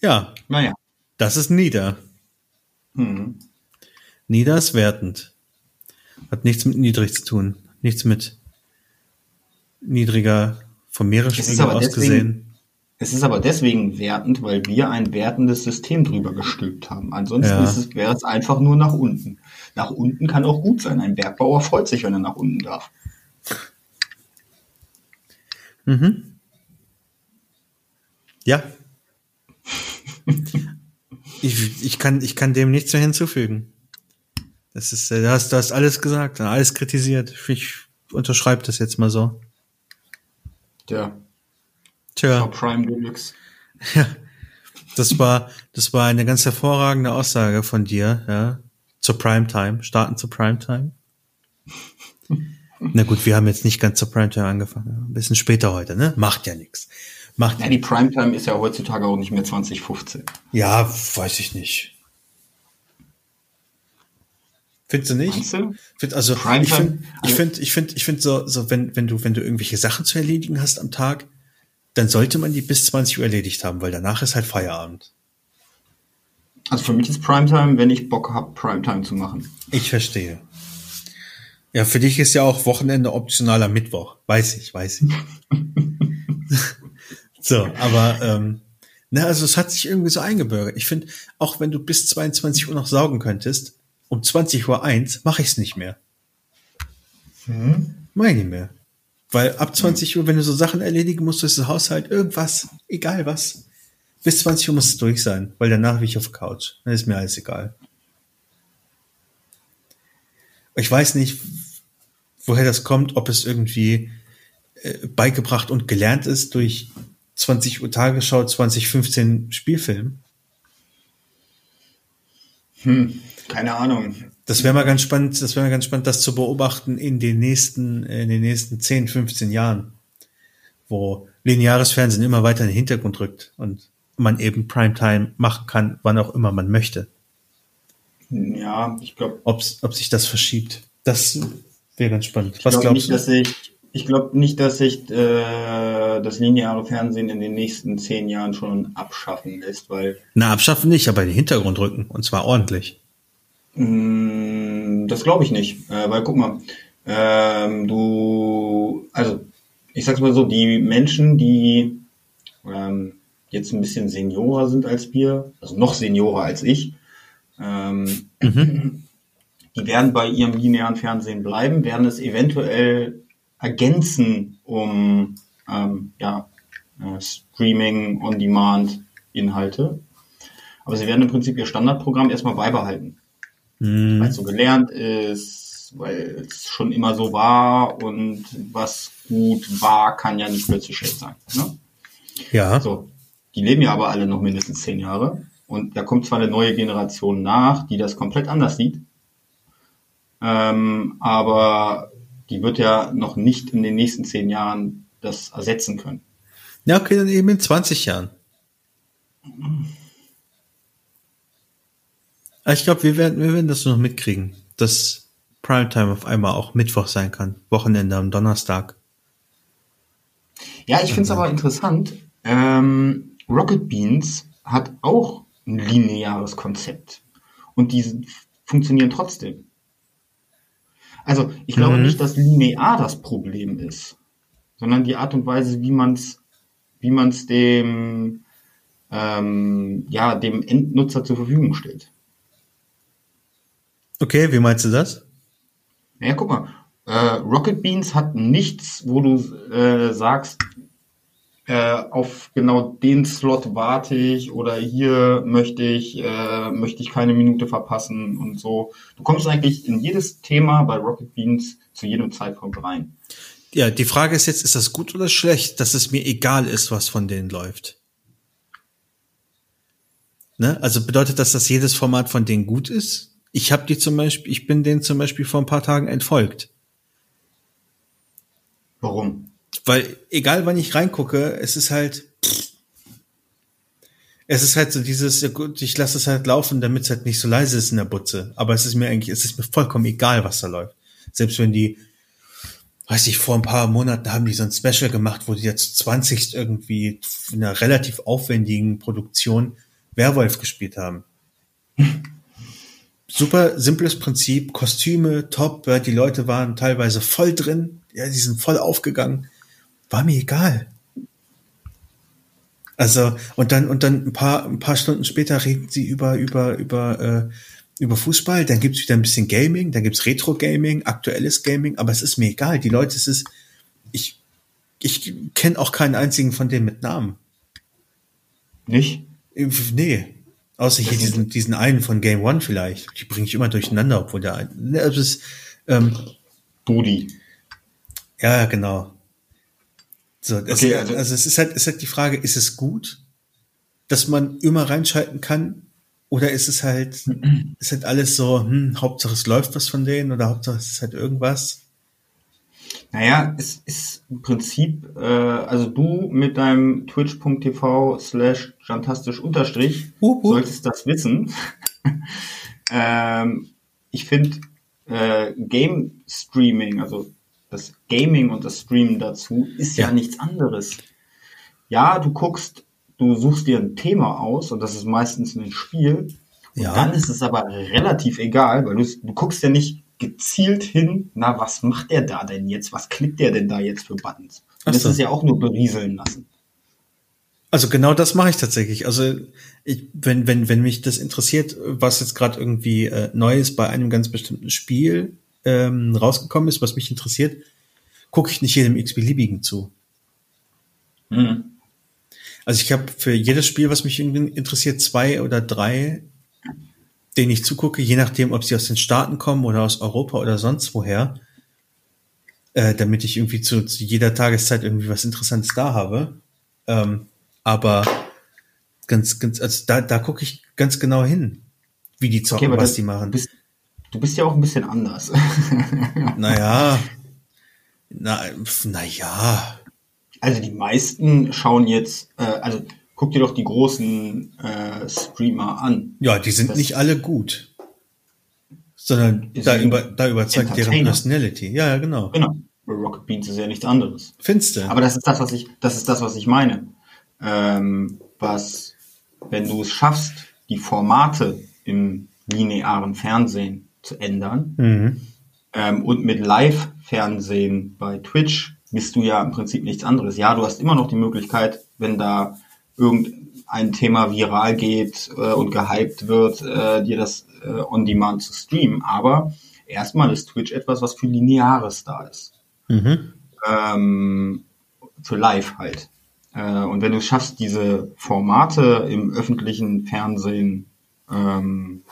Ja. Naja. Das ist nieder. Mhm. Nieder ist wertend. Hat nichts mit niedrig zu tun. Nichts mit niedriger vom Meeresspiegel aus gesehen. Es ist aber deswegen wertend, weil wir ein wertendes System drüber gestülpt haben. Ansonsten ja. es, wäre es einfach nur nach unten. Nach unten kann auch gut sein. Ein Bergbauer freut sich, wenn er nach unten darf. Mhm. Ja. ich, ich, kann, ich kann dem nichts mehr hinzufügen. Das ist, du hast, du hast alles gesagt, alles kritisiert. Ich unterschreibe das jetzt mal so. Ja. Tja. Prime Deluxe. Ja. Das war, das war eine ganz hervorragende Aussage von dir, ja. Zur Primetime. Starten zur Primetime. Na gut, wir haben jetzt nicht ganz zur Primetime angefangen. Ein bisschen später heute, ne? Macht ja nichts. Macht ja, die Primetime ist ja heutzutage auch nicht mehr 2015. Ja, weiß ich nicht. Findest du nicht? Find, also Primetime? ich finde, ich finde, ich finde, ich finde so, so wenn, wenn du, wenn du irgendwelche Sachen zu erledigen hast am Tag, dann sollte man die bis 20 Uhr erledigt haben, weil danach ist halt Feierabend. Also für mich ist Primetime, wenn ich Bock habe, Primetime zu machen. Ich verstehe. Ja, für dich ist ja auch Wochenende optionaler Mittwoch. Weiß ich, weiß ich. so, aber ähm, na, also es hat sich irgendwie so eingebürgert. Ich finde, auch wenn du bis 22 Uhr noch saugen könntest, um 20 Uhr eins mache ich es nicht mehr. Hm? Nicht mehr. Weil ab 20 Uhr, wenn du so Sachen erledigen musst, ist das Haushalt irgendwas, egal was. Bis 20 Uhr muss es durch sein, weil danach bin ich auf Couch. Dann ist mir alles egal. Ich weiß nicht, woher das kommt, ob es irgendwie äh, beigebracht und gelernt ist durch 20 Uhr Tagesschau, 2015 Spielfilm. Hm, keine Ahnung. Das wäre mal ganz spannend, das wäre mal ganz spannend, das zu beobachten in den nächsten, in den nächsten 10, 15 Jahren, wo lineares Fernsehen immer weiter in den Hintergrund rückt und man eben Primetime machen kann, wann auch immer man möchte. Ja, ich glaube. Ob, ob sich das verschiebt. Das wäre ganz spannend. Was glaub glaubst nicht, du? Dass ich, ich glaube nicht, dass sich äh, das lineare Fernsehen in den nächsten zehn Jahren schon abschaffen lässt, weil. Na, abschaffen nicht, aber in den Hintergrund rücken. Und zwar ordentlich. Mm, das glaube ich nicht, äh, weil guck mal, ähm, du, also ich sag's mal so, die Menschen, die ähm, jetzt ein bisschen seniorer sind als wir, also noch seniorer als ich, ähm, mhm. die werden bei ihrem linearen Fernsehen bleiben, werden es eventuell ergänzen um ja, äh, Streaming, On-Demand-Inhalte. Aber sie werden im Prinzip ihr Standardprogramm erstmal beibehalten mhm. weil es so gelernt ist, weil es schon immer so war und was gut war, kann ja nicht plötzlich schlecht sein. Ne? Ja. So, die leben ja aber alle noch mindestens zehn Jahre und da kommt zwar eine neue Generation nach, die das komplett anders sieht, ähm, aber die wird ja noch nicht in den nächsten zehn Jahren das ersetzen können. Ja, okay, dann eben in 20 Jahren. Ah, ich glaube, wir werden, wir werden das noch mitkriegen, dass Primetime auf einmal auch Mittwoch sein kann, Wochenende am Donnerstag. Ja, ich finde es aber interessant. Ähm, Rocket Beans hat auch ein lineares Konzept und die funktionieren trotzdem. Also ich glaube mhm. nicht, dass linear das Problem ist, sondern die Art und Weise, wie man es wie man's dem, ähm, ja, dem Endnutzer zur Verfügung stellt. Okay, wie meinst du das? Ja, guck mal. Äh, Rocket Beans hat nichts, wo du äh, sagst, äh, auf genau den Slot warte ich oder hier möchte ich, äh, möchte ich keine Minute verpassen und so. Du kommst eigentlich in jedes Thema bei Rocket Beans zu jedem Zeitpunkt rein. Ja, die Frage ist jetzt, ist das gut oder schlecht, dass es mir egal ist, was von denen läuft? Ne? Also bedeutet das, dass jedes Format von denen gut ist? Ich habe die zum Beispiel, ich bin denen zum Beispiel vor ein paar Tagen entfolgt. Warum? Weil egal wann ich reingucke, es ist halt, es ist halt so dieses, ja gut, ich lasse es halt laufen, damit es halt nicht so leise ist in der Butze. Aber es ist mir eigentlich, es ist mir vollkommen egal, was da läuft. Selbst wenn die weiß ich, vor ein paar Monaten haben die so ein Special gemacht, wo die jetzt 20 irgendwie in einer relativ aufwendigen Produktion Werwolf gespielt haben. Super simples Prinzip, Kostüme top, die Leute waren teilweise voll drin, ja, die sind voll aufgegangen. War mir egal. Also, und dann, und dann ein paar, ein paar Stunden später reden sie über, über, über, äh, über Fußball, dann gibt's wieder ein bisschen Gaming, dann gibt's Retro-Gaming, aktuelles Gaming, aber es ist mir egal. Die Leute, es ist, ich, ich kenne auch keinen einzigen von denen mit Namen. Nicht? Nee. Außer hier diesen, diesen einen von Game One vielleicht. Die bringe ich immer durcheinander, obwohl der eine. Ne, es ist, ähm, Budi. Ja, genau. So, das, okay, also, also es ist halt, es ist halt die Frage, ist es gut, dass man immer reinschalten kann? Oder ist es halt, ist halt alles so, hm, Hauptsache es läuft was von denen oder Hauptsache es ist halt irgendwas? Naja, es ist im Prinzip, äh, also du mit deinem twitch.tv slash fantastisch unterstrich solltest das wissen. ähm, ich finde äh, Game Streaming, also das Gaming und das Streamen dazu, ist ja. ja nichts anderes. Ja, du guckst du suchst dir ein Thema aus und das ist meistens ein Spiel. Und ja. dann ist es aber relativ egal, weil du, du guckst ja nicht gezielt hin, na, was macht der da denn jetzt? Was klickt der denn da jetzt für Buttons? Und das ist ja auch nur berieseln lassen. Also genau das mache ich tatsächlich. Also ich, wenn, wenn, wenn mich das interessiert, was jetzt gerade irgendwie äh, Neues bei einem ganz bestimmten Spiel ähm, rausgekommen ist, was mich interessiert, gucke ich nicht jedem x-beliebigen zu. Mhm. Also ich habe für jedes Spiel, was mich interessiert, zwei oder drei, denen ich zugucke, je nachdem, ob sie aus den Staaten kommen oder aus Europa oder sonst woher, äh, damit ich irgendwie zu, zu, jeder Tageszeit irgendwie was Interessantes da habe. Ähm, aber ganz, ganz, also da, da gucke ich ganz genau hin, wie die zocken, okay, was das, die machen. Du bist, du bist ja auch ein bisschen anders. naja, na, na ja. Also die meisten schauen jetzt, äh, also guck dir doch die großen äh, Streamer an. Ja, die sind das nicht alle gut. Sondern da, über, da überzeugt deren Personality. Ja, ja, genau. Genau. Rocket Beans ist ja nichts anderes. Findest du? Aber das ist das, was ich, das ist das, was ich meine. Ähm, was, wenn du es schaffst, die Formate im linearen Fernsehen zu ändern mhm. ähm, und mit Live-Fernsehen bei Twitch bist du ja im Prinzip nichts anderes. Ja, du hast immer noch die Möglichkeit, wenn da irgendein Thema viral geht äh, und gehypt wird, äh, dir das äh, on demand zu streamen. Aber erstmal ist Twitch etwas, was für Lineares da ist. Mhm. Ähm, für live halt. Äh, und wenn du es schaffst, diese Formate im öffentlichen Fernsehen ähm,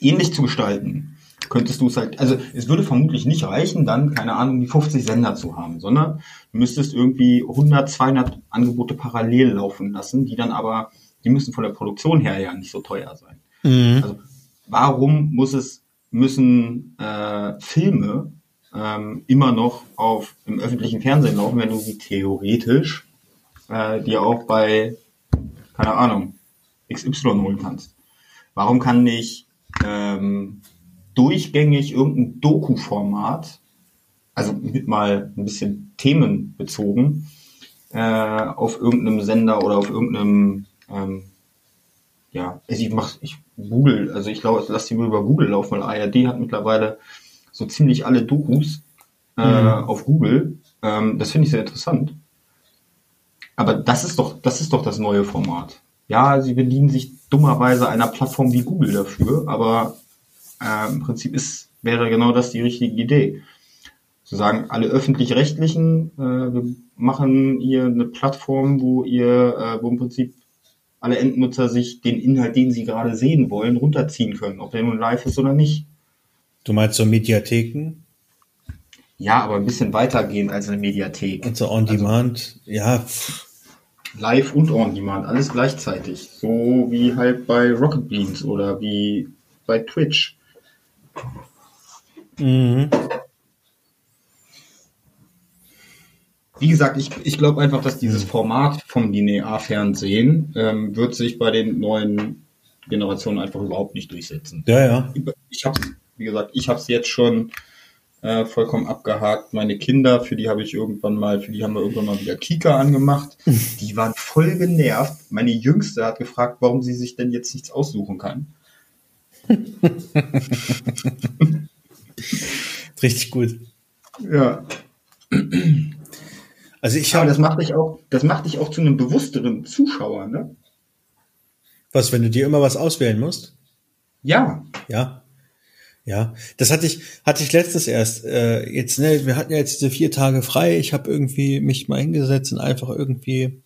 ähnlich zu gestalten, könntest du es halt, also es würde vermutlich nicht reichen, dann, keine Ahnung, die 50 Sender zu haben, sondern du müsstest irgendwie 100, 200 Angebote parallel laufen lassen, die dann aber, die müssen von der Produktion her ja nicht so teuer sein. Mhm. Also warum muss es, müssen äh, Filme ähm, immer noch auf im öffentlichen Fernsehen laufen, wenn du sie theoretisch äh, dir auch bei, keine Ahnung, XY holen kannst? Warum kann nicht ähm, durchgängig irgendein Doku-Format, also mit mal ein bisschen themenbezogen, äh, auf irgendeinem Sender oder auf irgendeinem, ähm, ja, also ich mach, ich Google, also ich glaube, lass die mal über Google laufen, weil ARD hat mittlerweile so ziemlich alle Dokus äh, mhm. auf Google. Ähm, das finde ich sehr interessant. Aber das ist doch, das ist doch das neue Format. Ja, sie bedienen sich dummerweise einer Plattform wie Google dafür, aber äh, Im Prinzip ist, wäre genau das die richtige Idee. Zu sagen, alle öffentlich-rechtlichen, äh, wir machen hier eine Plattform, wo ihr, äh, wo im Prinzip alle Endnutzer sich den Inhalt, den sie gerade sehen wollen, runterziehen können, ob der nun live ist oder nicht. Du meinst so Mediatheken? Ja, aber ein bisschen weitergehend als eine Mediathek. Und so on also demand, also, ja. Live und on demand, alles gleichzeitig. So wie halt bei Rocket Beans oder wie bei Twitch. Mhm. Wie gesagt, ich, ich glaube einfach, dass dieses Format vom Linearfernsehen ähm, wird sich bei den neuen Generationen einfach überhaupt nicht durchsetzen. Ja, ja. Ich habe, wie gesagt, ich habe es jetzt schon äh, vollkommen abgehakt. Meine Kinder, für die habe ich irgendwann mal, für die haben wir irgendwann mal wieder Kika angemacht. Die waren voll genervt. Meine Jüngste hat gefragt, warum sie sich denn jetzt nichts aussuchen kann. Richtig gut. Ja. Also ich habe. das macht dich auch, das macht dich auch zu einem bewussteren Zuschauer, ne? Was, wenn du dir immer was auswählen musst? Ja. Ja. Ja, das hatte ich, hatte ich letztes erst. Äh, jetzt, ne, wir hatten ja jetzt diese vier Tage frei. Ich habe irgendwie mich mal hingesetzt und einfach irgendwie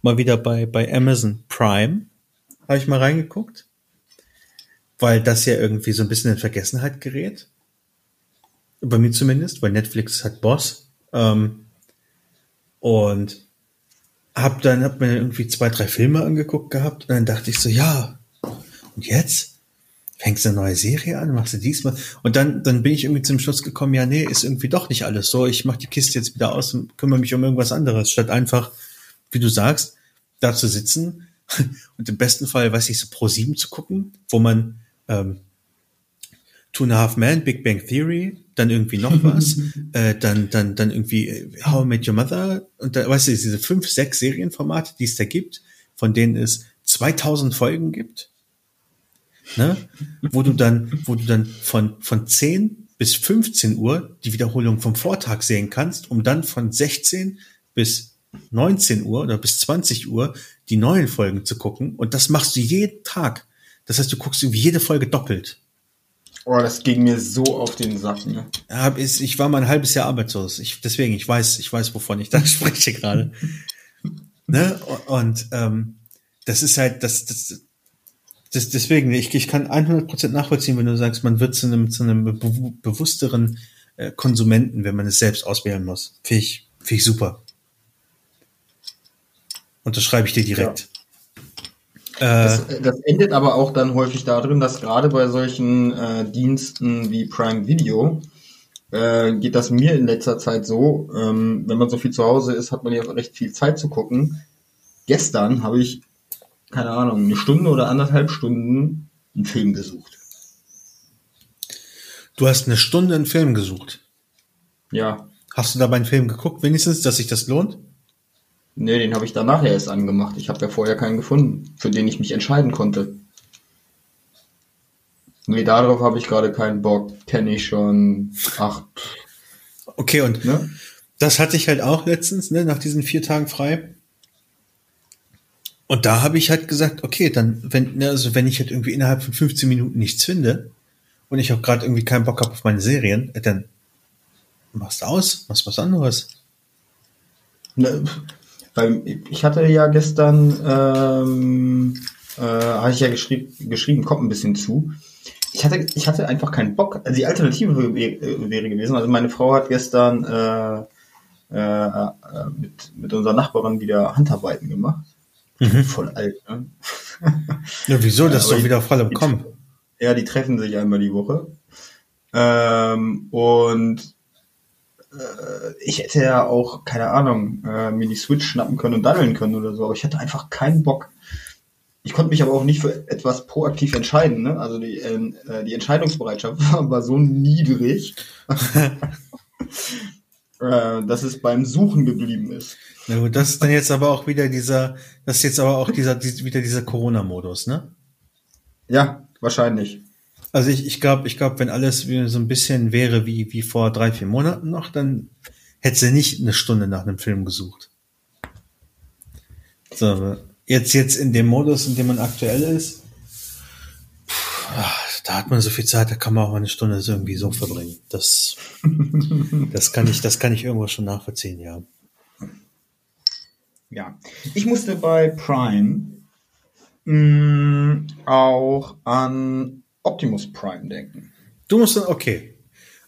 mal wieder bei, bei Amazon Prime habe ich mal reingeguckt. Weil das ja irgendwie so ein bisschen in Vergessenheit gerät. Bei mir zumindest, weil Netflix hat Boss. Ähm, und hab dann, hab mir irgendwie zwei, drei Filme angeguckt gehabt und dann dachte ich so, ja, und jetzt? fängst du eine neue Serie an, machst du diesmal. Und dann, dann bin ich irgendwie zum Schluss gekommen, ja, nee, ist irgendwie doch nicht alles so. Ich mach die Kiste jetzt wieder aus und kümmere mich um irgendwas anderes, statt einfach, wie du sagst, da zu sitzen und im besten Fall, weiß ich, so pro sieben zu gucken, wo man ähm, Two and a Half Men, Big Bang Theory, dann irgendwie noch was, äh, dann, dann, dann irgendwie äh, How I Met Your Mother und da, weißt du, diese fünf, sechs Serienformate, die es da gibt, von denen es 2000 Folgen gibt ne? wo du dann, wo du dann von, von 10 bis 15 Uhr die Wiederholung vom Vortag sehen kannst, um dann von 16 bis 19 Uhr oder bis 20 Uhr die neuen Folgen zu gucken. Und das machst du jeden Tag. Das heißt, du guckst irgendwie jede Folge doppelt. Oh, das ging mir so auf den Sack, ne? Ich war mal ein halbes Jahr arbeitslos. Ich, deswegen, ich weiß, ich weiß, wovon ich da spreche gerade. ne? Und ähm, das ist halt, das, das, das, deswegen, ich, ich kann 100% nachvollziehen, wenn du sagst, man wird zu einem, zu einem be bewussteren äh, Konsumenten, wenn man es selbst auswählen muss. Finde ich, find ich super. Und das schreibe ich dir direkt. Ja. Das, äh, das, endet aber auch dann häufig darin, dass gerade bei solchen äh, Diensten wie Prime Video äh, geht das mir in letzter Zeit so, ähm, wenn man so viel zu Hause ist, hat man ja recht viel Zeit zu gucken. Gestern habe ich keine Ahnung, eine Stunde oder anderthalb Stunden einen Film gesucht. Du hast eine Stunde einen Film gesucht? Ja. Hast du dabei einen Film geguckt, wenigstens, dass sich das lohnt? Nee, den habe ich danach erst angemacht. Ich habe ja vorher keinen gefunden, für den ich mich entscheiden konnte. Nee, darauf habe ich gerade keinen Bock. Kenne ich schon. Ach. Okay, und ne? das hatte ich halt auch letztens, ne, nach diesen vier Tagen frei. Und da habe ich halt gesagt, okay, dann, wenn, ne, also wenn ich halt irgendwie innerhalb von 15 Minuten nichts finde und ich auch gerade irgendwie keinen Bock habe auf meine Serien, äh, dann machst du aus, machst was anderes. Ne, weil ich hatte ja gestern, ähm, äh, habe ich ja geschrieben, geschrieben, kommt ein bisschen zu. Ich hatte, ich hatte einfach keinen Bock. Also die Alternative wäre gewesen. Also meine Frau hat gestern äh, äh, äh mit, mit unserer Nachbarin wieder Handarbeiten gemacht. Mhm. Voll alt, ne? Ja, wieso? Das ist doch wieder voll im Kommen. Ja, die treffen sich einmal die Woche. Ähm, und äh, ich hätte ja auch, keine Ahnung, äh, mir die Switch schnappen können und daddeln können oder so, aber ich hatte einfach keinen Bock. Ich konnte mich aber auch nicht für etwas proaktiv entscheiden. Ne? Also die, äh, die Entscheidungsbereitschaft war, so niedrig, äh, dass es beim Suchen geblieben ist. Na gut, das ist dann jetzt aber auch wieder dieser, das ist jetzt aber auch dieser, wieder dieser Corona-Modus, ne? Ja, wahrscheinlich. Also ich, ich glaube, ich glaube, wenn alles so ein bisschen wäre wie, wie vor drei, vier Monaten noch, dann hätte sie nicht eine Stunde nach einem Film gesucht. So, jetzt, jetzt in dem Modus, in dem man aktuell ist, da hat man so viel Zeit, da kann man auch eine Stunde so irgendwie so verbringen. Das, das kann ich, das kann ich irgendwo schon nachvollziehen, ja. Ja, ich musste bei Prime mh, mm, auch an Optimus Prime denken. Du musst, okay.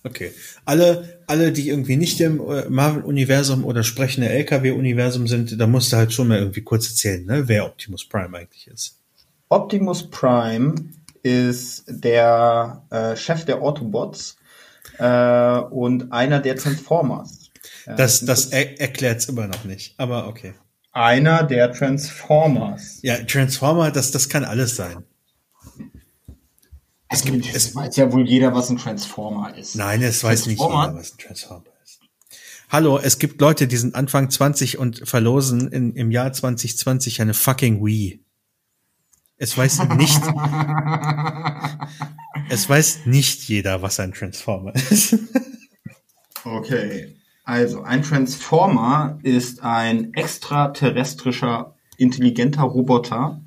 Okay. Alle, alle, die irgendwie nicht im äh, Marvel-Universum oder sprechende LKW-Universum sind, da musst du halt schon mal irgendwie kurz erzählen, ne, wer Optimus Prime eigentlich ist. Optimus Prime ist der äh, Chef der Autobots äh, und einer der Transformers. Das, das er erklärt es immer noch nicht, aber okay einer der Transformers. Ja, Transformer, das, das kann alles sein. Es gibt, es weiß ja wohl jeder, was ein Transformer ist. Nein, es weiß nicht jeder, was ein Transformer ist. Hallo, es gibt Leute, die sind Anfang 20 und verlosen in, im Jahr 2020 eine fucking Wii. Es weiß nicht, es weiß nicht jeder, was ein Transformer ist. okay. Also, ein Transformer ist ein extraterrestrischer, intelligenter Roboter,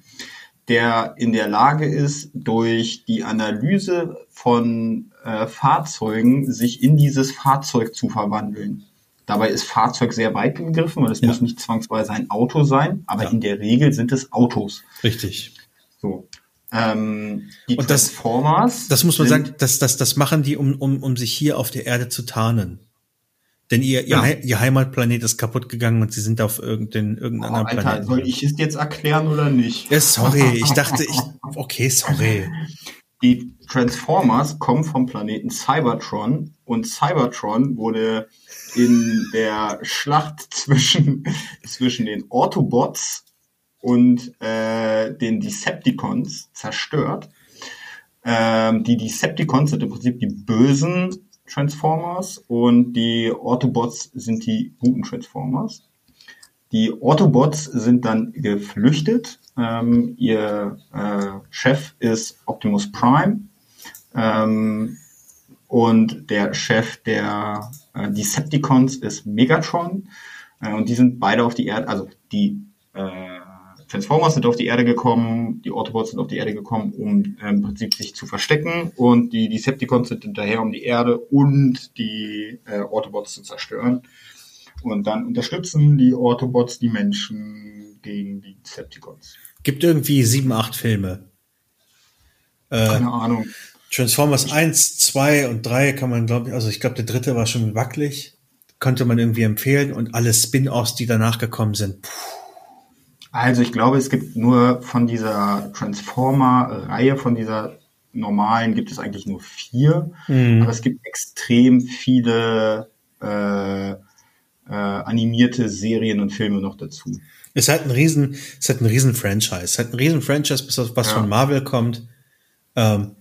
der in der Lage ist, durch die Analyse von äh, Fahrzeugen sich in dieses Fahrzeug zu verwandeln. Dabei ist Fahrzeug sehr weit gegriffen, weil es ja. muss nicht zwangsweise ein Auto sein, aber ja. in der Regel sind es Autos. Richtig. So. Ähm, die Und Transformers. Das, das muss man sagen, das, das, das machen die, um, um, um sich hier auf der Erde zu tarnen. Denn ihr, ja. ihr, ihr Heimatplanet ist kaputt gegangen und sie sind auf irgendein, irgendeinem oh, Alter, Planeten. Soll ich es jetzt erklären oder nicht? Ja, sorry, ich dachte, ich, okay, sorry. Die Transformers kommen vom Planeten Cybertron und Cybertron wurde in der Schlacht zwischen, zwischen den Autobots und äh, den Decepticons zerstört. Ähm, die Decepticons sind im Prinzip die bösen Transformers und die Autobots sind die guten Transformers. Die Autobots sind dann geflüchtet. Ähm, ihr äh, Chef ist Optimus Prime ähm, und der Chef der äh, Decepticons ist Megatron. Äh, und die sind beide auf die Erde, also die äh, Transformers sind auf die Erde gekommen, die Autobots sind auf die Erde gekommen, um äh, im Prinzip sich zu verstecken und die Decepticons sind hinterher, um die Erde und die äh, Autobots zu zerstören. Und dann unterstützen die Autobots die Menschen gegen die Decepticons. Gibt irgendwie sieben, acht Filme. Äh, Keine Ahnung. Transformers 1, 2 und 3 kann man, glaube ich, also ich glaube, der dritte war schon wackelig. Könnte man irgendwie empfehlen und alle Spin-offs, die danach gekommen sind. Puh also ich glaube, es gibt nur von dieser Transformer-Reihe, von dieser normalen, gibt es eigentlich nur vier. Mhm. Aber es gibt extrem viele äh, äh, animierte Serien und Filme noch dazu. Es hat ein riesen, es hat ein riesen Franchise. Es hat ein riesen Franchise, bis was ja. von Marvel kommt. Ähm,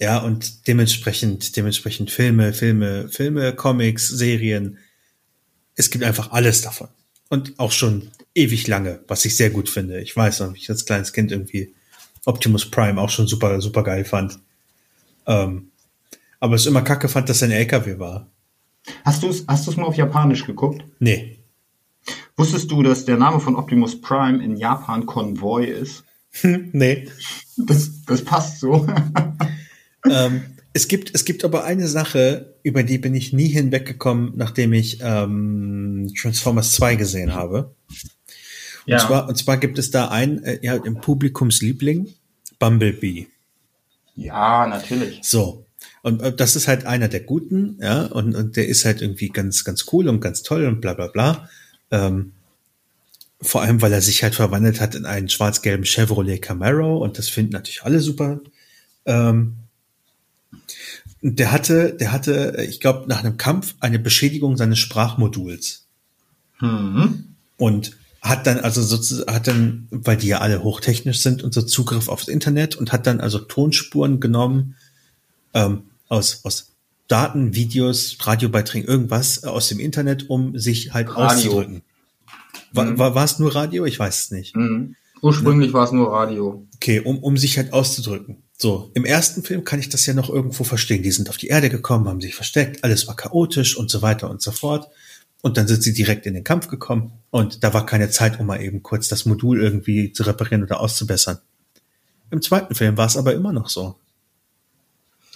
ja, und dementsprechend, dementsprechend Filme, Filme, Filme, Comics, Serien. Es gibt einfach alles davon. Und auch schon ewig lange, was ich sehr gut finde. Ich weiß noch, ich als kleines Kind irgendwie Optimus Prime auch schon super, super geil fand. Ähm, aber es immer kacke fand, dass er ein LKW war. Hast du es hast du's mal auf Japanisch geguckt? Nee. Wusstest du, dass der Name von Optimus Prime in Japan Konvoi ist? nee. Das, das passt so. ähm, es gibt, es gibt aber eine Sache, über die bin ich nie hinweggekommen, nachdem ich ähm, Transformers 2 gesehen habe. Ja. Und, zwar, und zwar gibt es da ein, äh, ja, im Publikumsliebling, Bumblebee. Ja, natürlich. So. Und äh, das ist halt einer der Guten, ja, und, und der ist halt irgendwie ganz, ganz cool und ganz toll und bla bla bla. Ähm, vor allem, weil er sich halt verwandelt hat in einen schwarz-gelben Chevrolet Camaro und das finden natürlich alle super. Ähm, der hatte, der hatte, ich glaube, nach einem Kampf eine Beschädigung seines Sprachmoduls. Mhm. Und hat dann also sozusagen, hat dann, weil die ja alle hochtechnisch sind und so Zugriff aufs Internet und hat dann also Tonspuren genommen ähm, aus, aus Daten, Videos, Radiobeiträgen, irgendwas aus dem Internet, um sich halt Radio. auszudrücken. War, mhm. war, war es nur Radio? Ich weiß es nicht. Mhm. Ursprünglich ne? war es nur Radio. Okay, um, um sich halt auszudrücken. So, im ersten Film kann ich das ja noch irgendwo verstehen. Die sind auf die Erde gekommen, haben sich versteckt, alles war chaotisch und so weiter und so fort. Und dann sind sie direkt in den Kampf gekommen und da war keine Zeit, um mal eben kurz das Modul irgendwie zu reparieren oder auszubessern. Im zweiten Film war es aber immer noch so.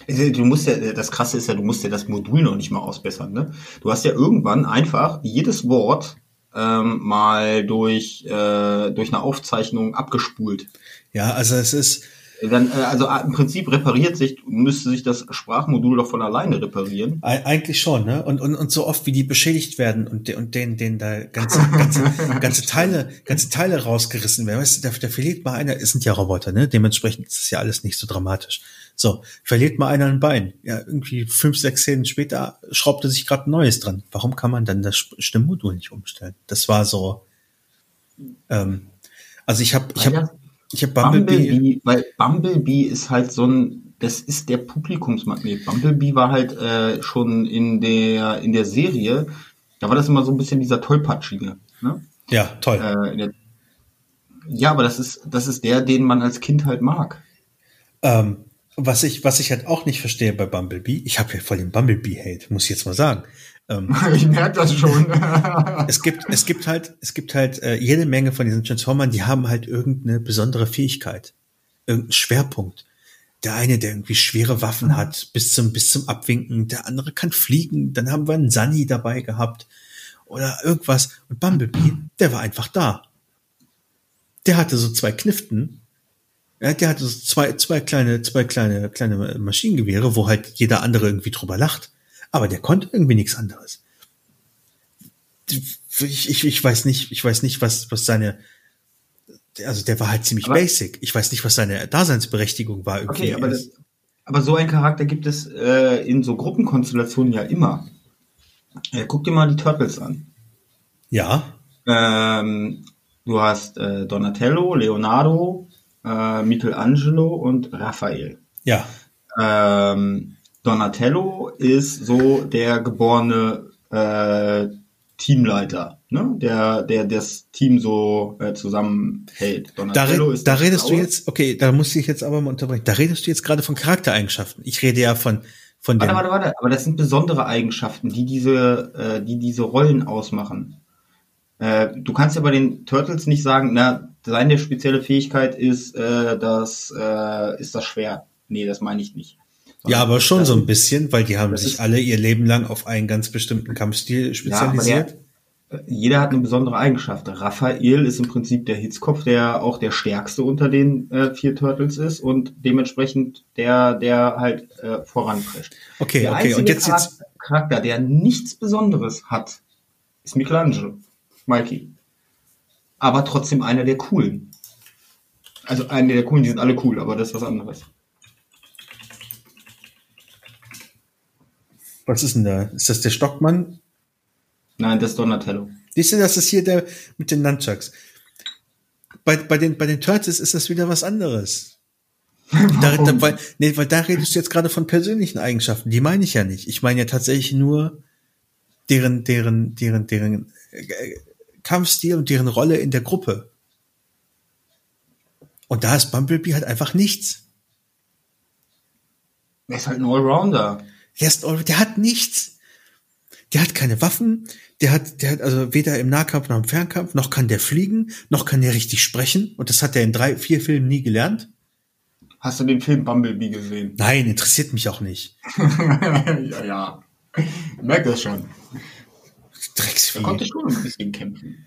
Du musst ja, das krasse ist ja, du musst ja das Modul noch nicht mal ausbessern, ne? Du hast ja irgendwann einfach jedes Wort ähm, mal durch, äh, durch eine Aufzeichnung abgespult. Ja, also es ist, dann, äh, also äh, im Prinzip repariert sich, müsste sich das Sprachmodul doch von alleine reparieren. Eigentlich schon, ne? Und, und, und so oft wie die beschädigt werden und, und denen, denen da ganze, ganze, ganze Teile, ganze Teile rausgerissen werden. Weißt du, da, da verliert mal einer, es sind ja Roboter, ne? Dementsprechend ist es ja alles nicht so dramatisch. So, verliert mal einer ein Bein. Ja, irgendwie fünf, sechs Szenen später schraubte sich gerade ein neues dran. Warum kann man dann das Stimmmodul nicht umstellen? Das war so. Ähm, also ich habe, ich habe, ich habe Bumblebee. Bumblebee, weil Bumblebee ist halt so ein das ist der Publikumsmagnet. Bumblebee war halt äh, schon in der in der Serie, da war das immer so ein bisschen dieser tollpatschige. Ne? Ja, toll. Äh, der, ja, aber das ist das ist der, den man als Kind halt mag. Ähm, was ich was ich halt auch nicht verstehe bei Bumblebee, ich habe ja voll den Bumblebee-Hate, muss ich jetzt mal sagen. Ähm, ich merke das schon. es gibt es gibt halt es gibt halt äh, jede Menge von diesen Transformern, die haben halt irgendeine besondere Fähigkeit, irgendeinen Schwerpunkt der eine, der irgendwie schwere Waffen mhm. hat, bis zum, bis zum Abwinken, der andere kann fliegen, dann haben wir einen Sunny dabei gehabt oder irgendwas. Und Bumblebee, der war einfach da. Der hatte so zwei Kniften. Ja, der hatte so zwei, zwei kleine, zwei kleine, kleine Maschinengewehre, wo halt jeder andere irgendwie drüber lacht. Aber der konnte irgendwie nichts anderes. Ich, ich, ich weiß nicht, ich weiß nicht, was, was seine, also der war halt ziemlich aber, basic. Ich weiß nicht, was seine Daseinsberechtigung war. Irgendwie. Okay, aber, das, aber so ein Charakter gibt es äh, in so Gruppenkonstellationen ja immer. Äh, guck dir mal die Turtles an. Ja. Ähm, du hast äh, Donatello, Leonardo, äh, Michelangelo und Raphael. Ja. Ähm, Donatello ist so der geborene äh, Teamleiter ne? der, der das Team so äh, zusammenhält. Donatello da, ist da redest Blaue. du jetzt, okay, da muss ich jetzt aber mal unterbrechen. Da redest du jetzt gerade von Charaktereigenschaften. Ich rede ja von von warte, warte, warte, aber das sind besondere Eigenschaften, die diese, äh, die diese Rollen ausmachen. Äh, du kannst ja bei den Turtles nicht sagen, na, seine spezielle Fähigkeit ist, äh, das, äh, ist das Schwert. Nee, das meine ich nicht. Ja, aber schon so ein bisschen, weil die haben sich alle ihr Leben lang auf einen ganz bestimmten Kampfstil spezialisiert. Ja, jeder hat eine besondere Eigenschaft. Raphael ist im Prinzip der Hitzkopf, der auch der stärkste unter den äh, vier Turtles ist und dementsprechend der, der halt äh, voranprescht. Okay, der okay. Und jetzt, Charakter, jetzt Charakter, der nichts Besonderes hat, ist Michelangelo, Mikey. Aber trotzdem einer der coolen. Also einer der coolen, die sind alle cool, aber das ist was anderes. Was ist denn da? Ist das der Stockmann? Nein, das ist Donatello. Siehst du, das ist hier der mit den Nunchucks. Bei, bei, den, bei den Turtles ist das wieder was anderes. Da, da, weil, nee, weil da redest du jetzt gerade von persönlichen Eigenschaften. Die meine ich ja nicht. Ich meine ja tatsächlich nur deren, deren, deren, deren äh, Kampfstil und deren Rolle in der Gruppe. Und da ist Bumblebee halt einfach nichts. Er ist halt ein Allrounder. Der, ist, der hat nichts. Der hat keine Waffen, der hat, der hat also weder im Nahkampf noch im Fernkampf, noch kann der fliegen, noch kann der richtig sprechen. Und das hat er in drei, vier Filmen nie gelernt. Hast du den Film Bumblebee gesehen? Nein, interessiert mich auch nicht. ja, ja. Ich merk das schon. Drecksvieh. Da konnte schon ein bisschen kämpfen.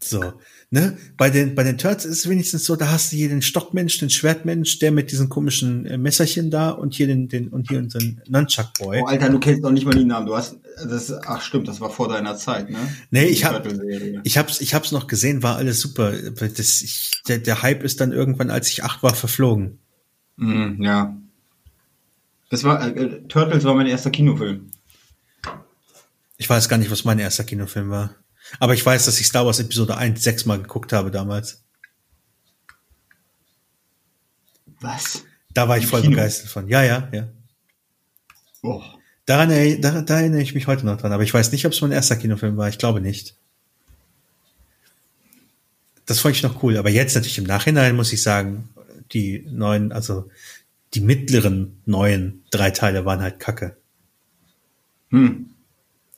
So, ne? Bei den, bei den Turtles ist es wenigstens so, da hast du hier den Stockmensch, den Schwertmensch, der mit diesen komischen äh, Messerchen da und hier den, den, und hier unseren Nunchuck Boy. Oh, Alter, du kennst doch nicht mal die Namen. Du hast, das, ach stimmt, das war vor deiner Zeit, ne? Nee, ich hab, ich hab's, ich hab's noch gesehen, war alles super. Das, ich, der, der Hype ist dann irgendwann, als ich acht war, verflogen. Mm, ja. Das war, äh, Turtles war mein erster Kinofilm. Ich weiß gar nicht, was mein erster Kinofilm war. Aber ich weiß, dass ich Star Wars Episode 1 sechsmal geguckt habe damals. Was? Da war ich voll Kino? begeistert von. Ja, ja, ja. Oh. Daran, da, da erinnere ich mich heute noch dran, aber ich weiß nicht, ob es mein erster Kinofilm war. Ich glaube nicht. Das fand ich noch cool. Aber jetzt natürlich im Nachhinein muss ich sagen, die neuen, also die mittleren neuen drei Teile waren halt kacke. Hm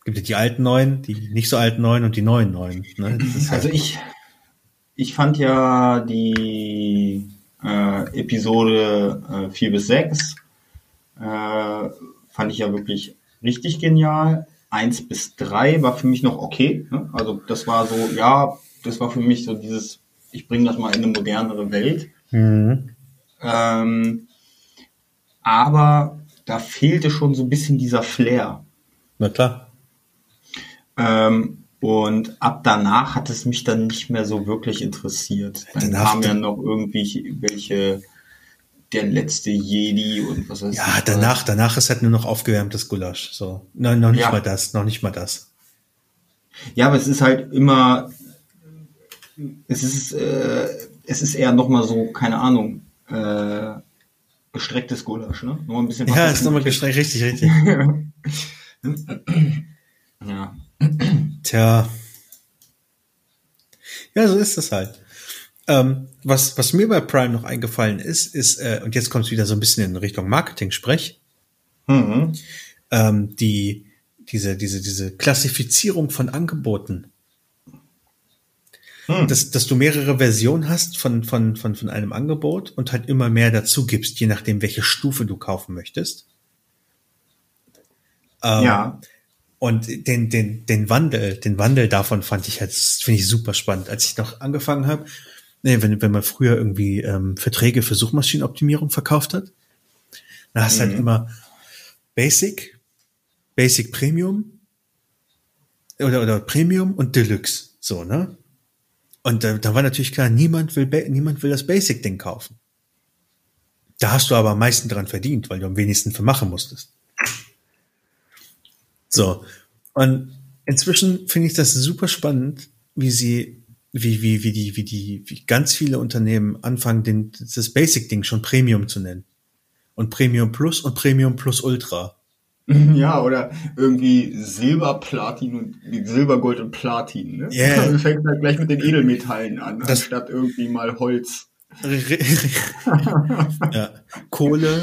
gibt es die alten neuen, die nicht so alten neuen und die neuen neuen. Ne? Halt also ich, ich fand ja die äh, Episode äh, 4 bis 6 äh, fand ich ja wirklich richtig genial. 1 bis 3 war für mich noch okay. Ne? Also das war so, ja, das war für mich so dieses, ich bringe das mal in eine modernere Welt. Mhm. Ähm, aber da fehlte schon so ein bisschen dieser Flair. Na klar. Ähm, und ab danach hat es mich dann nicht mehr so wirklich interessiert. Dann danach kamen ja noch irgendwie welche der letzte Jedi und was weiß ja, ich. Ja, danach, danach ist halt nur noch aufgewärmtes Gulasch. So, nein, noch nicht ja. mal das, noch nicht mal das. Ja, aber es ist halt immer, es ist, äh, es ist eher noch mal so, keine Ahnung, äh, gestrecktes Gulasch, ne? Nur ein bisschen Ja, ist nochmal gestreckt, richtig, richtig. ja. Tja. Ja, so ist das halt. Ähm, was, was mir bei Prime noch eingefallen ist, ist, äh, und jetzt kommt es wieder so ein bisschen in Richtung Marketing-Sprech, mhm. ähm, die, diese, diese, diese Klassifizierung von Angeboten. Hm. Dass, dass du mehrere Versionen hast von, von, von, von einem Angebot und halt immer mehr dazu gibst, je nachdem, welche Stufe du kaufen möchtest. Ähm, ja. Und den, den, den Wandel, den Wandel davon fand ich halt, finde ich super spannend. Als ich noch angefangen habe, nee, wenn, wenn man früher irgendwie ähm, Verträge für Suchmaschinenoptimierung verkauft hat, dann hast du halt mhm. halt immer Basic, Basic Premium oder, oder Premium und Deluxe. So, ne? Und äh, da war natürlich klar, niemand will, niemand will das Basic-Ding kaufen. Da hast du aber am meisten dran verdient, weil du am wenigsten für machen musstest. So. Und inzwischen finde ich das super spannend, wie sie, wie, wie, wie die, wie die, wie ganz viele Unternehmen anfangen, den, das Basic-Ding schon Premium zu nennen. Und Premium Plus und Premium Plus Ultra. Ja, oder irgendwie Silber, Platin und Silber, Gold und Platin. Ne? Yeah. Also fängt halt gleich mit den Edelmetallen an, das anstatt irgendwie mal Holz. ja. Kohle,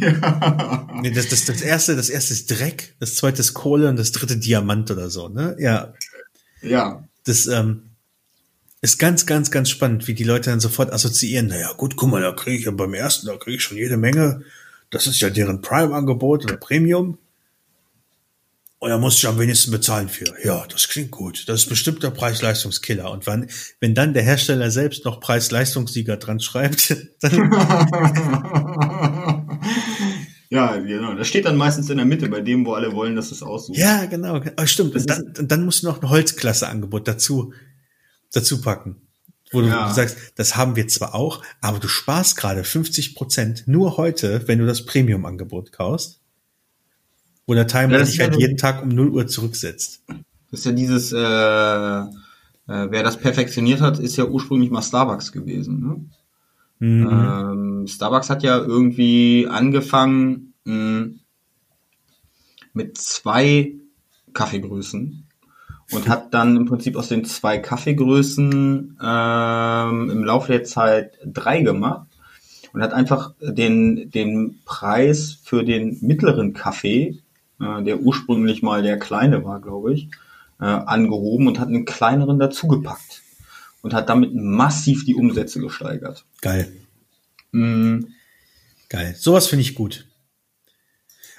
ja. Nee, das, das, das erste, das erste ist Dreck, das zweite ist Kohle und das dritte Diamant oder so, ne? Ja. Ja. Das ähm, ist ganz, ganz, ganz spannend, wie die Leute dann sofort assoziieren. Naja, gut, guck mal, da kriege ich ja beim ersten, da kriege ich schon jede Menge. Das ist ja deren Prime-Angebot oder Premium. Und da muss ich am wenigsten bezahlen für. Ja, das klingt gut. Das ist bestimmt der Preis-Leistungskiller. Und wenn, wenn dann der Hersteller selbst noch Preis-Leistungssieger dran schreibt, dann. ja, genau. Das steht dann meistens in der Mitte bei dem, wo alle wollen, dass es aussieht. Ja, genau. Oh, stimmt. Und dann, und dann musst du noch ein Holzklasse-Angebot dazu, dazu packen. Wo ja. du sagst, das haben wir zwar auch, aber du sparst gerade 50 Prozent nur heute, wenn du das Premium-Angebot kaufst wo der Timer ja, sich halt jeden Tag um 0 Uhr zurücksetzt. Das ist ja dieses, äh, äh, wer das perfektioniert hat, ist ja ursprünglich mal Starbucks gewesen. Ne? Mhm. Ähm, Starbucks hat ja irgendwie angefangen mh, hm, mit zwei Kaffeegrößen und hat dann im Prinzip aus den zwei Kaffeegrößen ähm, im Laufe der Zeit drei gemacht und hat einfach den, den Preis für den mittleren Kaffee äh, der ursprünglich mal der kleine war, glaube ich, äh, angehoben und hat einen kleineren dazugepackt und hat damit massiv die Umsätze gesteigert. Geil. Mm. Geil. Sowas finde ich gut.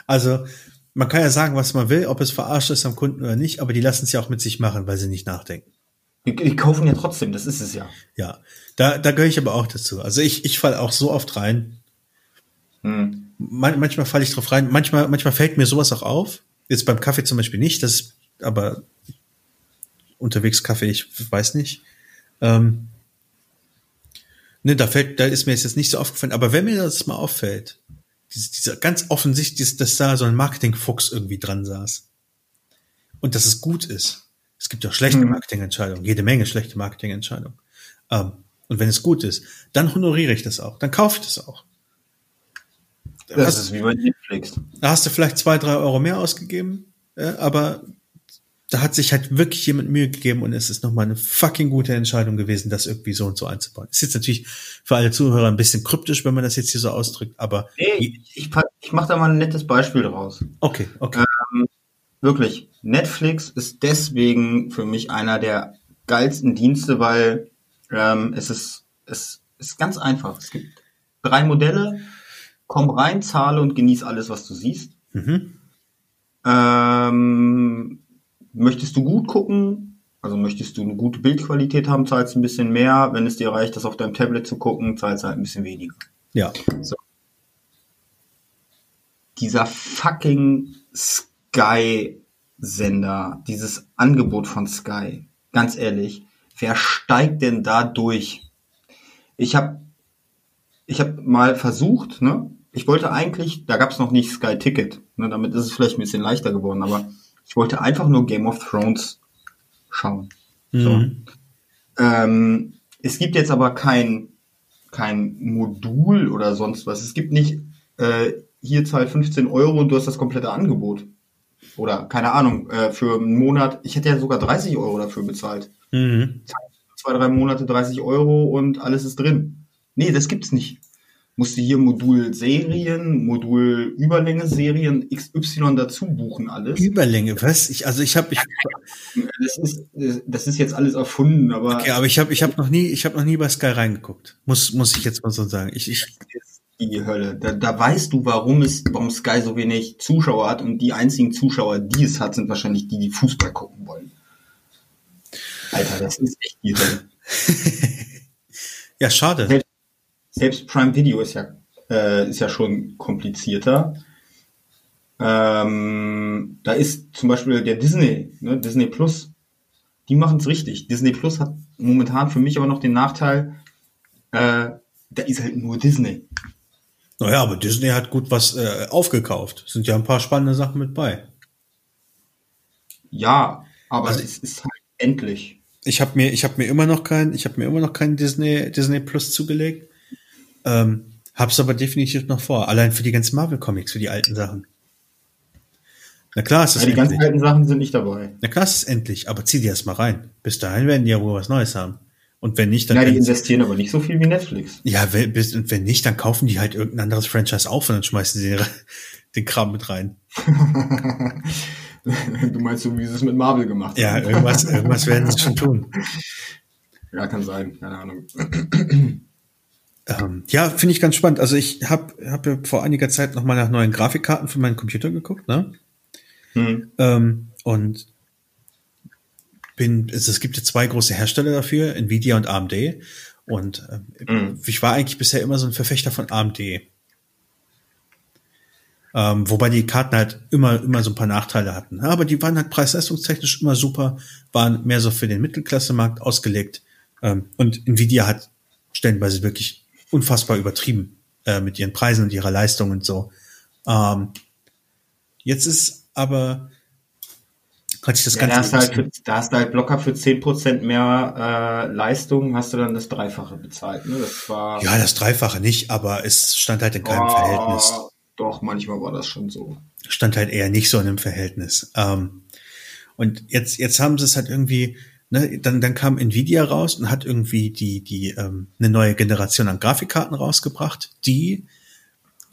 Also, man kann ja sagen, was man will, ob es verarscht ist am Kunden oder nicht, aber die lassen es ja auch mit sich machen, weil sie nicht nachdenken. Die, die kaufen ja trotzdem, das ist es ja. Ja, da, da gehöre ich aber auch dazu. Also ich, ich falle auch so oft rein. Hm man, manchmal falle ich drauf rein, manchmal, manchmal fällt mir sowas auch auf. Jetzt beim Kaffee zum Beispiel nicht, das aber unterwegs Kaffee, ich weiß nicht. Ähm, ne, da fällt, da ist mir jetzt nicht so aufgefallen, aber wenn mir das mal auffällt, diese, dieser ganz offensichtlich, dass da so ein Marketingfuchs irgendwie dran saß. Und dass es gut ist. Es gibt ja schlechte mhm. Marketingentscheidungen, jede Menge schlechte Marketingentscheidungen. Ähm, und wenn es gut ist, dann honoriere ich das auch, dann kaufe ich das auch. Das hast, ist wie bei Netflix. Da hast du vielleicht zwei, drei Euro mehr ausgegeben, ja, aber da hat sich halt wirklich jemand Mühe gegeben und es ist nochmal eine fucking gute Entscheidung gewesen, das irgendwie so und so einzubauen. Ist jetzt natürlich für alle Zuhörer ein bisschen kryptisch, wenn man das jetzt hier so ausdrückt, aber. Nee, ich, ich mache da mal ein nettes Beispiel draus. Okay, okay. Ähm, wirklich, Netflix ist deswegen für mich einer der geilsten Dienste, weil ähm, es ist, es ist ganz einfach. Es gibt drei Modelle komm rein, zahle und genieß alles, was du siehst. Mhm. Ähm, möchtest du gut gucken? Also möchtest du eine gute Bildqualität haben, zahlst ein bisschen mehr. Wenn es dir reicht, das auf deinem Tablet zu gucken, zahlst halt ein bisschen weniger. Ja. So. Dieser fucking Sky-Sender, dieses Angebot von Sky, ganz ehrlich, wer steigt denn da durch? Ich habe ich hab mal versucht, ne, ich wollte eigentlich, da gab es noch nicht Sky Ticket, ne, damit ist es vielleicht ein bisschen leichter geworden, aber ich wollte einfach nur Game of Thrones schauen. Mhm. So. Ähm, es gibt jetzt aber kein kein Modul oder sonst was. Es gibt nicht, äh, hier zahlt 15 Euro und du hast das komplette Angebot. Oder keine Ahnung, äh, für einen Monat, ich hätte ja sogar 30 Euro dafür bezahlt. Mhm. Zwei, drei Monate 30 Euro und alles ist drin. Nee, das gibt's nicht musste hier Modul Serien, Modul Überlänge Serien XY dazu buchen alles. Überlänge, was? Ich also ich habe ich das ist das ist jetzt alles erfunden, aber Okay, aber ich habe ich habe noch nie ich habe noch nie bei Sky reingeguckt. Muss muss ich jetzt mal so sagen. Ich ich die Hölle. Da, da weißt du, warum es warum Sky so wenig Zuschauer hat und die einzigen Zuschauer, die es hat, sind wahrscheinlich die, die Fußball gucken wollen. Alter, das ist echt die Hölle. ja, schade. Selbst Prime Video ist ja, äh, ist ja schon komplizierter. Ähm, da ist zum Beispiel der Disney, ne, Disney Plus, die machen es richtig. Disney Plus hat momentan für mich aber noch den Nachteil, äh, da ist halt nur Disney. Naja, aber Disney hat gut was äh, aufgekauft. Sind ja ein paar spannende Sachen mit bei. Ja, aber also, es ist halt endlich. Ich habe mir, ich habe mir immer noch kein, ich habe mir immer noch kein Disney Disney Plus zugelegt. Ähm, hab's aber definitiv noch vor. Allein für die ganzen Marvel-Comics, für die alten Sachen. Na klar, ist es ja, Die ganzen alten Sachen sind nicht dabei. Na klar, ist es endlich, aber zieh die erst mal rein. Bis dahin werden die ja wohl was Neues haben. Und wenn nicht, dann. Ja, die investieren aber nicht so viel wie Netflix. Ja, wenn, und wenn nicht, dann kaufen die halt irgendein anderes Franchise auf und dann schmeißen sie den, den Kram mit rein. du meinst so, wie sie es mit Marvel gemacht haben. Ja, irgendwas, irgendwas werden sie schon tun. Ja, kann sein, keine Ahnung. Ähm, ja, finde ich ganz spannend. Also ich habe hab ja vor einiger Zeit noch mal nach neuen Grafikkarten für meinen Computer geguckt, ne? Mhm. Ähm, und bin, also es gibt ja zwei große Hersteller dafür, Nvidia und AMD. Und äh, mhm. ich war eigentlich bisher immer so ein Verfechter von AMD. Ähm, wobei die Karten halt immer, immer so ein paar Nachteile hatten. Aber die waren halt preis-leistungstechnisch immer super, waren mehr so für den Mittelklassemarkt ausgelegt. Ähm, und Nvidia hat stellenweise wirklich unfassbar übertrieben äh, mit ihren Preisen und ihrer Leistung und so. Ähm, jetzt ist aber hat sich das ja, Ganze. Da hast, halt für, da hast du halt locker für zehn Prozent mehr äh, Leistung, hast du dann das Dreifache bezahlt. Ne? Das war, ja, das Dreifache nicht, aber es stand halt in keinem oh, Verhältnis. Doch, manchmal war das schon so. Stand halt eher nicht so in einem Verhältnis. Ähm, und jetzt, jetzt haben sie es halt irgendwie ne, dann, dann kam Nvidia raus und hat irgendwie die, die, ähm, eine neue Generation an Grafikkarten rausgebracht, die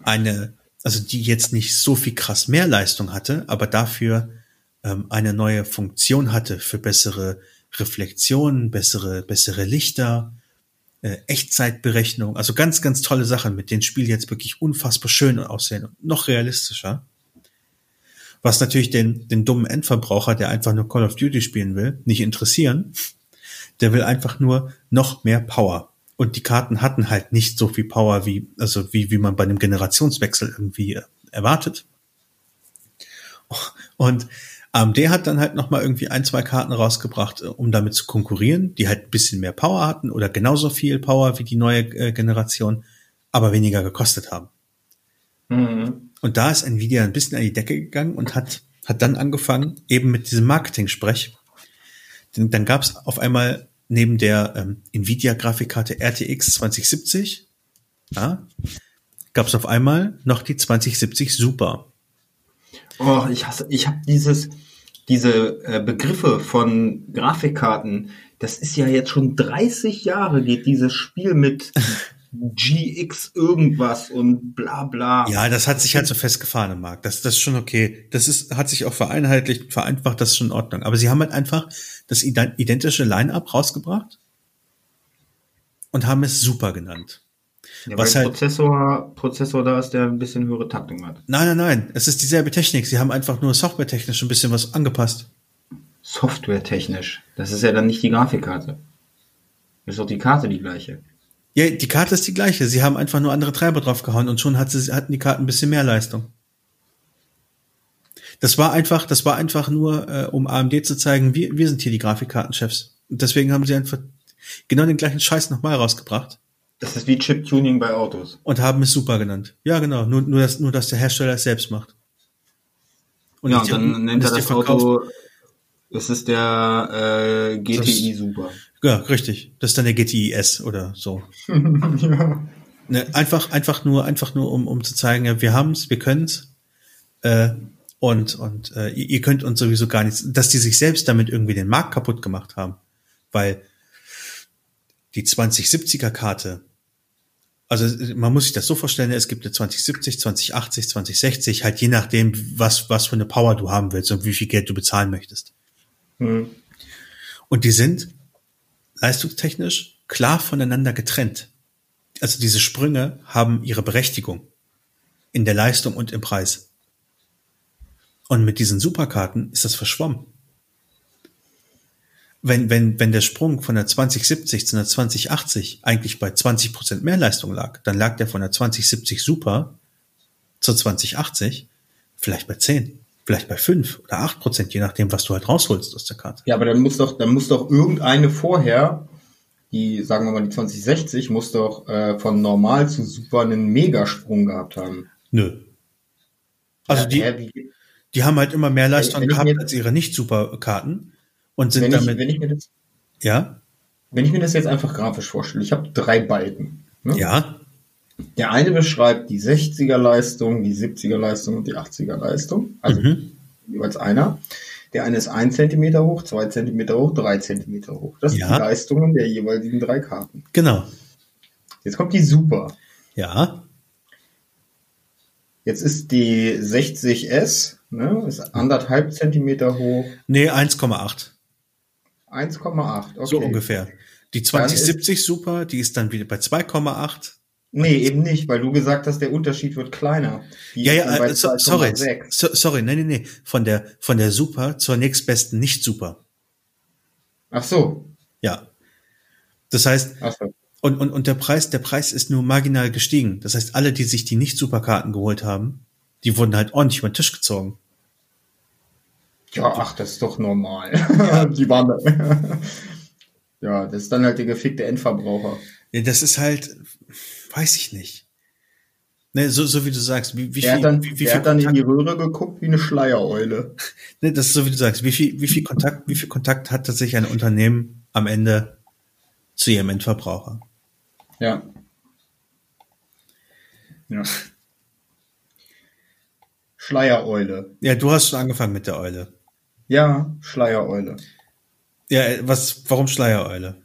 eine, also die jetzt nicht so viel krass mehr Leistung hatte, aber dafür ähm, eine neue Funktion hatte für bessere Reflexionen, bessere, bessere Lichter, äh, Echtzeitberechnung, also ganz, ganz tolle Sachen, mit denen Spiel jetzt wirklich unfassbar schön aussehen und noch realistischer. Was natürlich den, den dummen Endverbraucher, der einfach nur Call of Duty spielen will, nicht interessieren. Der will einfach nur noch mehr Power. Und die Karten hatten halt nicht so viel Power wie, also wie, wie man bei einem Generationswechsel irgendwie äh, erwartet. Und AMD hat dann halt nochmal irgendwie ein, zwei Karten rausgebracht, äh, um damit zu konkurrieren, die halt ein bisschen mehr Power hatten oder genauso viel Power wie die neue äh, Generation, aber weniger gekostet haben. Mhm. Und da ist Nvidia ein bisschen an die Decke gegangen und hat, hat dann angefangen, eben mit diesem Marketing-Sprech. Denn dann gab es auf einmal neben der ähm, Nvidia-Grafikkarte RTX 2070, ja, gab es auf einmal noch die 2070 Super. Oh, ich hasse, ich habe dieses, diese äh, Begriffe von Grafikkarten, das ist ja jetzt schon 30 Jahre geht dieses Spiel mit GX irgendwas und bla bla. Ja, das hat sich halt so festgefahren im Markt. Das, das ist schon okay. Das ist, hat sich auch vereinheitlicht, vereinfacht, das ist schon in Ordnung. Aber sie haben halt einfach das identische Line-Up rausgebracht und haben es super genannt. Ja, was halt, Prozessor, Prozessor da ist, der ein bisschen höhere Taktung hat. Nein, nein, nein. Es ist dieselbe Technik. Sie haben einfach nur softwaretechnisch ein bisschen was angepasst. Softwaretechnisch? Das ist ja dann nicht die Grafikkarte. Ist doch die Karte die gleiche. Ja, die Karte ist die gleiche. Sie haben einfach nur andere Treiber draufgehauen und schon hat sie, hatten die Karten ein bisschen mehr Leistung. Das war einfach, das war einfach nur, äh, um AMD zu zeigen, wir, wir sind hier die Grafikkartenchefs. Und deswegen haben sie einfach genau den gleichen Scheiß nochmal rausgebracht. Das ist wie Chip-Tuning bei Autos. Und haben es super genannt. Ja, genau. Nur, nur, dass, nur, dass der Hersteller es selbst macht. Und ja, und dann nennt er das Auto, das ist der äh, GTI Super. Ja, richtig. Das ist dann der GTIS oder so. ja. Ne, einfach, einfach nur, einfach nur, um, um zu zeigen, ja, wir haben's, wir können's. Äh, und und äh, ihr könnt uns sowieso gar nichts, dass die sich selbst damit irgendwie den Markt kaputt gemacht haben. Weil die 2070er Karte, also man muss sich das so vorstellen, es gibt eine 2070, 2080, 2060, halt je nachdem, was, was für eine Power du haben willst und wie viel Geld du bezahlen möchtest. Mhm. Und die sind leistungstechnisch klar voneinander getrennt. Also diese Sprünge haben ihre Berechtigung in der Leistung und im Preis. Und mit diesen Superkarten ist das verschwommen. Wenn, wenn, wenn der Sprung von der 2070 zu einer 2080 eigentlich bei 20 Prozent mehr Leistung lag, dann lag der von der 2070 Super zur 2080 vielleicht bei 10 vielleicht bei fünf oder acht Prozent, je nachdem, was du halt rausholst aus der Karte. Ja, aber dann muss doch, dann muss doch irgendeine vorher, die, sagen wir mal, die 2060, muss doch äh, von normal zu super einen Megasprung gehabt haben. Nö. Also ja, die, äh, die haben halt immer mehr Leistung wenn, wenn gehabt als ihre Nicht-Super-Karten und sind wenn damit. Ich, wenn ich mir das, ja? Wenn ich mir das jetzt einfach grafisch vorstelle, ich habe drei Balken. Ne? Ja. Der eine beschreibt die 60er Leistung, die 70er Leistung und die 80er Leistung. Also mhm. jeweils einer. Der eine ist ein Zentimeter hoch, zwei Zentimeter hoch, drei Zentimeter hoch. Das ja. sind die Leistungen der jeweiligen drei Karten. Genau. Jetzt kommt die Super. Ja. Jetzt ist die 60S, ne, ist anderthalb Zentimeter hoch. Nee, 1,8. 1,8, okay. So ungefähr. Die 2070 Super, die ist dann wieder bei 2,8. Nee, eben nicht, weil du gesagt hast, der Unterschied wird kleiner. Die ja, ja, äh, so, sorry, so, sorry, nee, nee, nee, von der, von der Super zur nächstbesten nicht Super. Ach so. Ja. Das heißt, Ach so. und, und, und der Preis, der Preis ist nur marginal gestiegen. Das heißt, alle, die sich die nicht Superkarten geholt haben, die wurden halt ordentlich über den Tisch gezogen. Ja, ach, das ist doch normal. Ja. die waren da. ja, das ist dann halt der gefickte Endverbraucher. Ja, das ist halt, weiß ich nicht. Ne, so, so wie du sagst, wie, wie der viel, hat dann, wie, wie der hat dann in die Röhre geguckt wie eine Schleiereule. Ne, das ist so wie du sagst, wie viel, wie viel Kontakt, wie viel Kontakt hat tatsächlich ein Unternehmen am Ende zu ihrem Endverbraucher? Ja. Ja. Schleiereule. Ja, du hast schon angefangen mit der Eule. Ja, Schleiereule. Ja, was, warum Schleiereule?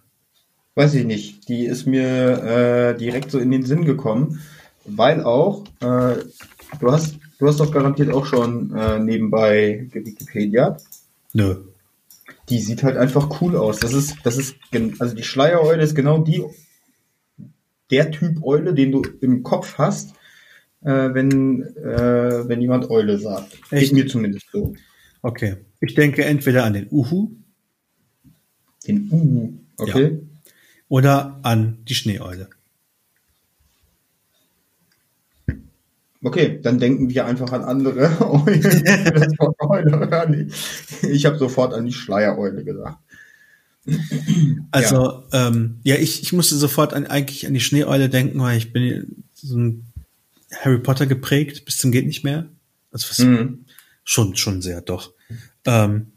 Weiß ich nicht. Die ist mir äh, direkt so in den Sinn gekommen, weil auch, äh, du hast, du hast doch garantiert auch schon äh, nebenbei Wikipedia. Nö. Die sieht halt einfach cool aus. Das ist, das ist, also die Schleiereule ist genau die, der Typ Eule, den du im Kopf hast, äh, wenn, äh, wenn jemand Eule sagt. Echt? Geht mir zumindest so. Okay. Ich denke entweder an den Uhu. Den Uhu, okay. Ja oder an die Schneeeule. Okay, dann denken wir einfach an andere Eulen. ich habe sofort an die Schleiereule gedacht. Also, ja, ähm, ja ich, ich musste sofort an, eigentlich an die Schneeeule denken, weil ich bin so ein Harry Potter geprägt, bis zum geht nicht mehr. Also was, mhm. schon, schon sehr, doch. Ähm,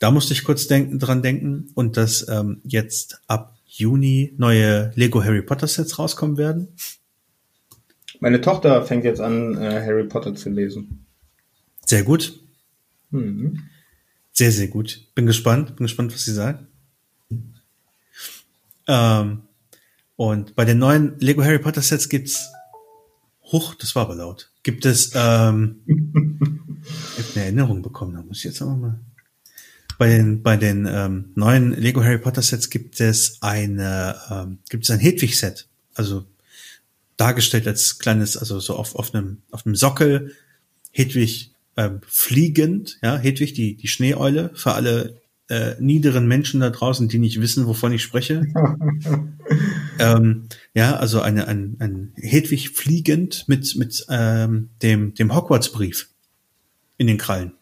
da musste ich kurz denken, dran denken und dass ähm, jetzt ab Juni neue Lego Harry Potter Sets rauskommen werden? Meine Tochter fängt jetzt an, äh, Harry Potter zu lesen. Sehr gut. Mhm. Sehr, sehr gut. Bin gespannt. Bin gespannt, was sie sagt. Ähm, und bei den neuen Lego Harry Potter Sets gibt's Huch, das war aber laut. Gibt es ähm, ich hab eine Erinnerung bekommen, da muss ich jetzt aber mal bei den, bei den ähm, neuen Lego Harry Potter Sets gibt es eine, ähm, gibt es ein Hedwig-Set. Also dargestellt als kleines, also so auf, auf einem, auf einem Sockel, Hedwig ähm, fliegend, ja, Hedwig, die, die Schneeeule, für alle äh, niederen Menschen da draußen, die nicht wissen, wovon ich spreche. ähm, ja, also eine, ein, ein Hedwig fliegend mit, mit ähm, dem, dem Hogwarts-Brief in den Krallen.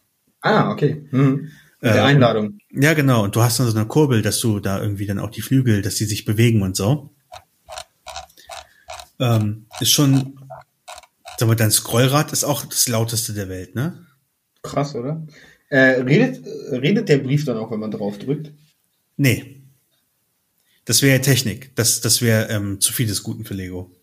Ah, okay. Mhm. Mit der äh, Einladung. ja, genau. Und du hast dann so eine Kurbel, dass du da irgendwie dann auch die Flügel, dass die sich bewegen und so. Ähm, ist schon, sag mal, dein Scrollrad ist auch das lauteste der Welt, ne? Krass, oder? Äh, redet, redet der Brief dann auch, wenn man drauf drückt? Nee. Das wäre Technik. Das, das wäre ähm, zu viel des Guten für Lego.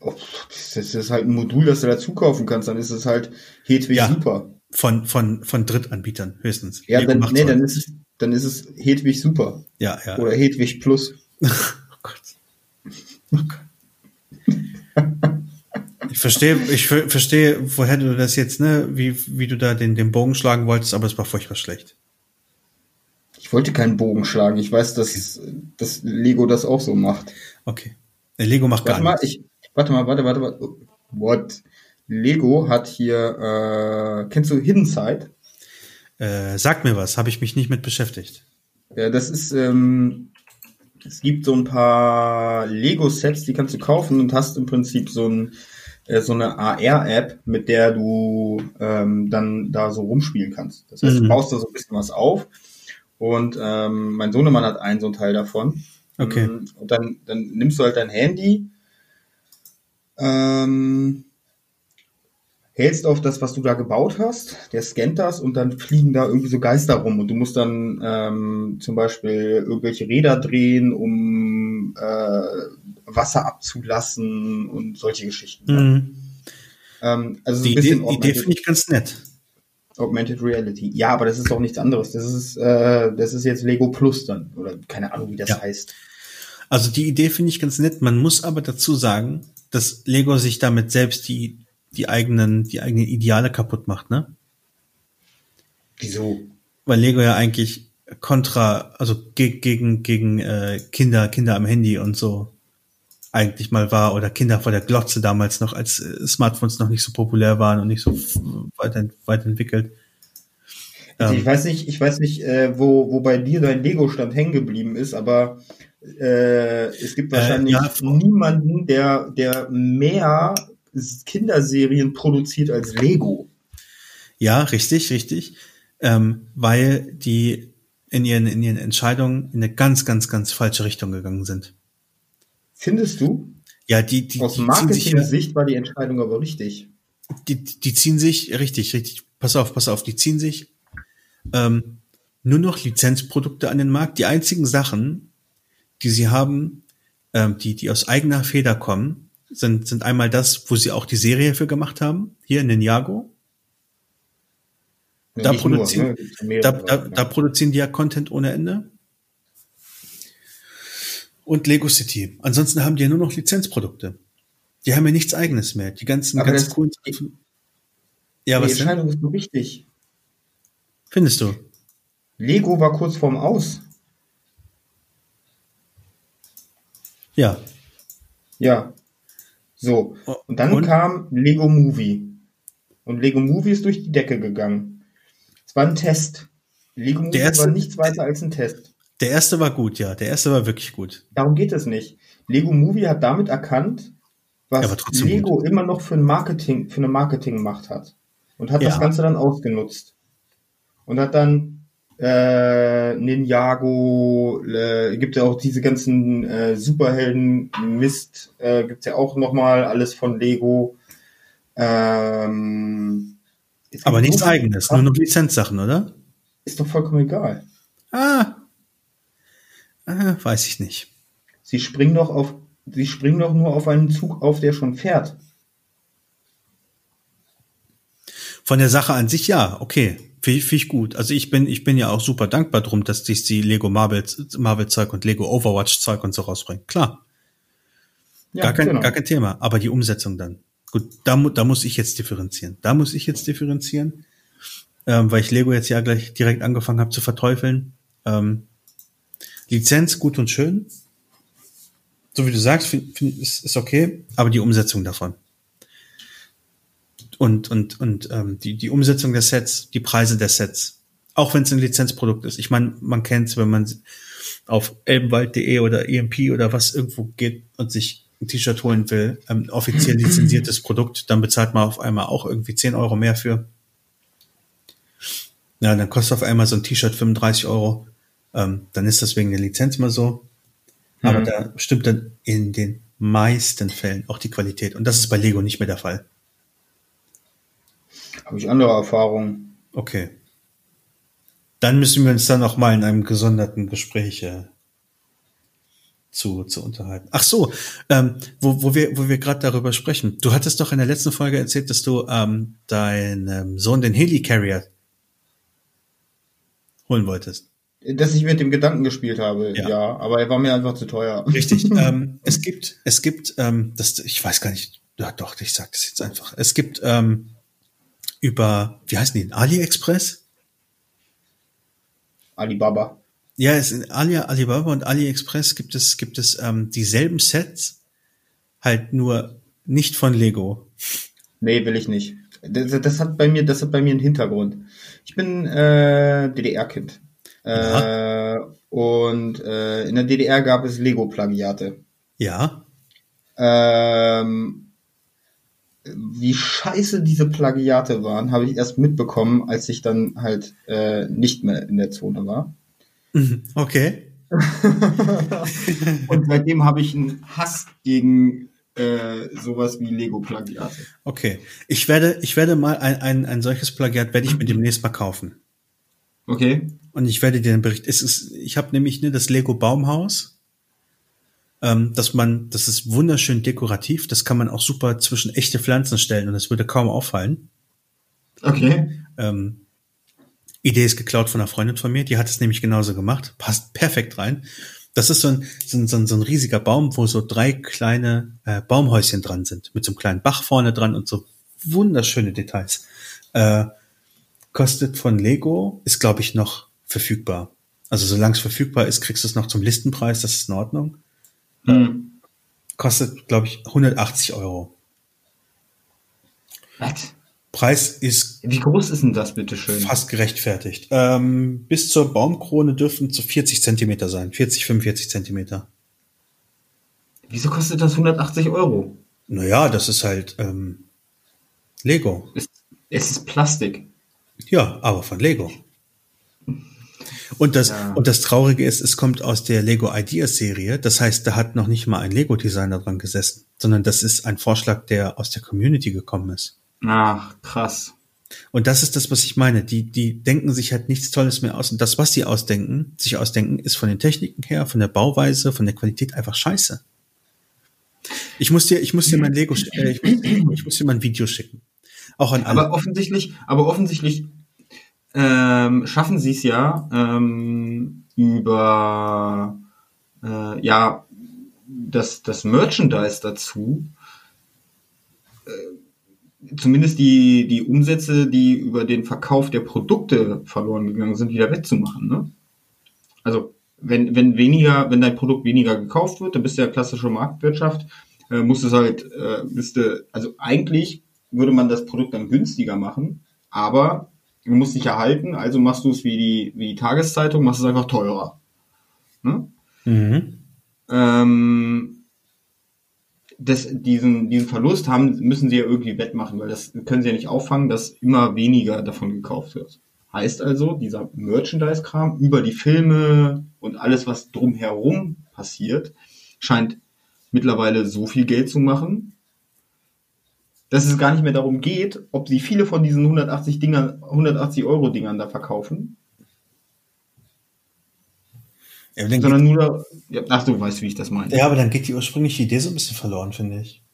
Oh, das ist halt ein Modul, das du dazu kaufen kannst. Dann ist es halt Hedwig ja, super. Von, von, von Drittanbietern höchstens. Ja, Lego dann, nee, dann ist es, dann ist es Hedwig super. Ja, ja. Oder Hedwig Plus. oh Gott. Oh Gott. Ich verstehe, ich verstehe, woher du das jetzt, ne, wie, wie du da den, den Bogen schlagen wolltest, aber es war furchtbar schlecht. Ich wollte keinen Bogen schlagen. Ich weiß, dass, okay. dass Lego das auch so macht. Okay. Äh, Lego macht warte gar mal, nichts. Ich, warte mal, warte, warte, warte. What? Lego hat hier, äh, kennst du Hidden Side? Äh, sag mir was, habe ich mich nicht mit beschäftigt. Ja, das ist, ähm, es gibt so ein paar Lego-Sets, die kannst du kaufen und hast im Prinzip so ein äh, so eine AR-App, mit der du ähm, dann da so rumspielen kannst. Das heißt, mhm. du baust da so ein bisschen was auf und ähm, mein Sohnemann hat einen so einen Teil davon. Okay. Mm, und dann, dann nimmst du halt dein Handy, ähm, hältst auf das, was du da gebaut hast, der scannt das und dann fliegen da irgendwie so Geister rum und du musst dann ähm, zum Beispiel irgendwelche Räder drehen, um äh, Wasser abzulassen und solche Geschichten. Mhm. Ähm, also so die Idee, Idee finde ich ganz nett. Augmented Reality. Ja, aber das ist doch nichts anderes. Das ist, äh, das ist jetzt Lego Plus dann. Oder keine Ahnung, wie das ja. heißt. Also die Idee finde ich ganz nett. Man muss aber dazu sagen, dass Lego sich damit selbst die, die eigenen, die eigenen Ideale kaputt macht, ne? Wieso? Weil Lego ja eigentlich kontra, also ge gegen, gegen äh, Kinder, Kinder am Handy und so eigentlich mal war oder Kinder vor der Glotze damals noch, als äh, Smartphones noch nicht so populär waren und nicht so weit, weit entwickelt. Also ich ähm, weiß nicht, ich weiß nicht, äh, wo, wo bei dir dein Lego-Stand hängen geblieben ist, aber äh, es gibt wahrscheinlich äh, ja, niemanden, der, der mehr Kinderserien produziert als Lego. Ja, richtig, richtig. Ähm, weil die in ihren, in ihren Entscheidungen in eine ganz, ganz, ganz falsche Richtung gegangen sind. Findest du? Ja, die, die aus Marketing-Sicht war die Entscheidung aber richtig. Die, die ziehen sich richtig, richtig. Pass auf, pass auf, die ziehen sich ähm, nur noch Lizenzprodukte an den Markt. Die einzigen Sachen, die sie haben, ähm, die die aus eigener Feder kommen, sind sind einmal das, wo sie auch die Serie für gemacht haben, hier in Ninjago. Ja, da, produzieren, nur, ne? da, da, da produzieren die ja Content ohne Ende und Lego City. Ansonsten haben die ja nur noch Lizenzprodukte. Die haben ja nichts eigenes mehr. Die ganzen, Aber ganz coolen. Ja, die was Entscheidung denn? ist so wichtig. Findest du? Lego war kurz vorm Aus. Ja. Ja. So. Und dann und? kam Lego Movie. Und Lego Movie ist durch die Decke gegangen. Es war ein Test. Lego Movie war nichts weiter als ein Test. Der erste war gut, ja. Der erste war wirklich gut. Darum geht es nicht. Lego Movie hat damit erkannt, was Lego gut. immer noch für ein Marketing, für eine Marketingmacht hat. Und hat ja. das Ganze dann ausgenutzt. Und hat dann äh, Ninjago, äh, gibt ja auch diese ganzen äh, Superhelden-Mist, äh, gibt's ja auch nochmal alles von Lego. Ähm, Aber nichts eigenes, nur noch Lizenzsachen, oder? Ist doch vollkommen egal. Ah, Ah, weiß ich nicht. Sie springen doch auf, sie springen doch nur auf einen Zug auf, der schon fährt. Von der Sache an sich ja, okay. Finde find ich gut. Also ich bin, ich bin ja auch super dankbar drum, dass sich die Lego Marvel, Marvel Zeug und Lego Overwatch Zeug und so rausbringen. Klar. Ja, gar, kein, genau. gar kein Thema. Aber die Umsetzung dann. Gut, da, da muss ich jetzt differenzieren. Da muss ich jetzt differenzieren, ähm, weil ich Lego jetzt ja gleich direkt angefangen habe zu verteufeln. Ähm, Lizenz gut und schön. So wie du sagst, find, find, ist, ist okay, aber die Umsetzung davon. Und, und, und ähm, die, die Umsetzung der Sets, die Preise der Sets. Auch wenn es ein Lizenzprodukt ist. Ich meine, man kennt es, wenn man auf elbenwald.de oder EMP oder was irgendwo geht und sich ein T-Shirt holen will, ähm, offiziell lizenziertes Produkt, dann bezahlt man auf einmal auch irgendwie 10 Euro mehr für. Ja, dann kostet auf einmal so ein T-Shirt 35 Euro ähm, dann ist das wegen der Lizenz mal so. Mhm. Aber da stimmt dann in den meisten Fällen auch die Qualität. Und das ist bei Lego nicht mehr der Fall. Habe ich andere Erfahrungen. Okay. Dann müssen wir uns dann noch mal in einem gesonderten Gespräch äh, zu, zu unterhalten. Ach so, ähm, wo, wo wir, wo wir gerade darüber sprechen. Du hattest doch in der letzten Folge erzählt, dass du ähm, deinem Sohn den Helicarrier holen wolltest. Dass ich mit dem Gedanken gespielt habe, ja, ja aber er war mir einfach zu teuer. Richtig. ähm, es gibt, es gibt, ähm, das, ich weiß gar nicht, ja doch, ich sag das jetzt einfach. Es gibt ähm, über, wie heißen die, AliExpress? Alibaba. Ja, es in Ali, Alibaba und AliExpress gibt es, gibt es ähm, dieselben Sets, halt nur nicht von Lego. Nee, will ich nicht. Das, das hat bei mir, das hat bei mir einen Hintergrund. Ich bin äh, DDR-Kind. Äh, und äh, in der DDR gab es Lego-Plagiate. Ja. Ähm, wie scheiße diese Plagiate waren, habe ich erst mitbekommen, als ich dann halt äh, nicht mehr in der Zone war. Mhm. Okay. und seitdem habe ich einen Hass gegen äh, sowas wie Lego-Plagiate. Okay. Ich werde, ich werde mal ein, ein, ein solches Plagiat werde ich mir demnächst mal kaufen. Okay. Und ich werde dir den Bericht. Es ist, ich habe nämlich ne, das Lego Baumhaus, ähm, dass man, das ist wunderschön dekorativ. Das kann man auch super zwischen echte Pflanzen stellen und es würde kaum auffallen. Okay. Ähm, Idee ist geklaut von einer Freundin von mir, die hat es nämlich genauso gemacht, passt perfekt rein. Das ist so ein, so ein, so ein, so ein riesiger Baum, wo so drei kleine äh, Baumhäuschen dran sind, mit so einem kleinen Bach vorne dran und so wunderschöne Details. Äh, kostet von Lego, ist glaube ich noch verfügbar. Also solange es verfügbar ist, kriegst du es noch zum Listenpreis, das ist in Ordnung. Hm. Kostet, glaube ich, 180 Euro. Was? Preis ist. Wie groß ist denn das, bitteschön? Fast gerechtfertigt. Ähm, bis zur Baumkrone dürfen zu 40 Zentimeter sein. 40, 45 Zentimeter. Wieso kostet das 180 Euro? Naja, das ist halt ähm, Lego. Es, es ist Plastik. Ja, aber von Lego. Und das, ja. und das Traurige ist, es kommt aus der Lego Ideas Serie. Das heißt, da hat noch nicht mal ein Lego Designer dran gesessen, sondern das ist ein Vorschlag, der aus der Community gekommen ist. Ach, krass. Und das ist das, was ich meine. Die, die denken sich halt nichts Tolles mehr aus. Und das, was sie ausdenken, sich ausdenken, ist von den Techniken her, von der Bauweise, von der Qualität einfach scheiße. Ich muss dir, ich muss dir mein Lego, äh, ich, muss, ich muss dir mal ein Video schicken. Auch an alle. Aber offensichtlich, aber offensichtlich ähm, schaffen sie es ja ähm, über äh, ja das, das Merchandise dazu, äh, zumindest die, die Umsätze, die über den Verkauf der Produkte verloren gegangen sind, wieder wettzumachen. Ne? Also wenn, wenn weniger, wenn dein Produkt weniger gekauft wird, dann bist du ja klassische Marktwirtschaft, äh, musst du halt, äh, bist du, also eigentlich würde man das Produkt dann günstiger machen, aber du musst dich erhalten, also machst du es wie die, wie die Tageszeitung, machst es einfach teurer. Ne? Mhm. Ähm, das, diesen, diesen Verlust haben, müssen sie ja irgendwie wettmachen, weil das können sie ja nicht auffangen, dass immer weniger davon gekauft wird. Heißt also, dieser Merchandise-Kram über die Filme und alles, was drumherum passiert, scheint mittlerweile so viel Geld zu machen, dass es gar nicht mehr darum geht, ob sie viele von diesen 180 Dingern, 180 Euro Dingern da verkaufen. Ja, sondern nur, ja, ach du weißt, wie ich das meine. Ja, aber dann geht die ursprüngliche Idee so ein bisschen verloren, finde ich.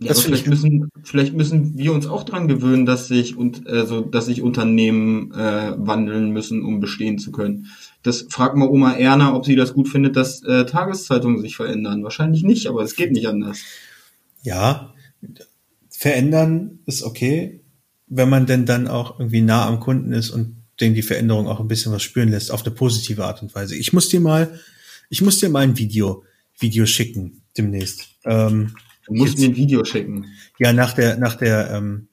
Ja, das vielleicht müssen, vielleicht müssen wir uns auch dran gewöhnen, dass sich und also, dass sich Unternehmen äh, wandeln müssen, um bestehen zu können. Das fragt mal Oma Erna, ob sie das gut findet, dass äh, Tageszeitungen sich verändern. Wahrscheinlich nicht, aber es geht nicht anders. Ja, verändern ist okay, wenn man denn dann auch irgendwie nah am Kunden ist und den die Veränderung auch ein bisschen was spüren lässt, auf eine positive Art und Weise. Ich muss dir mal, ich muss dir mal ein Video, Video schicken demnächst. Ähm, Du musst mir ein Video schicken. Ja, nach der, nach der, ähm,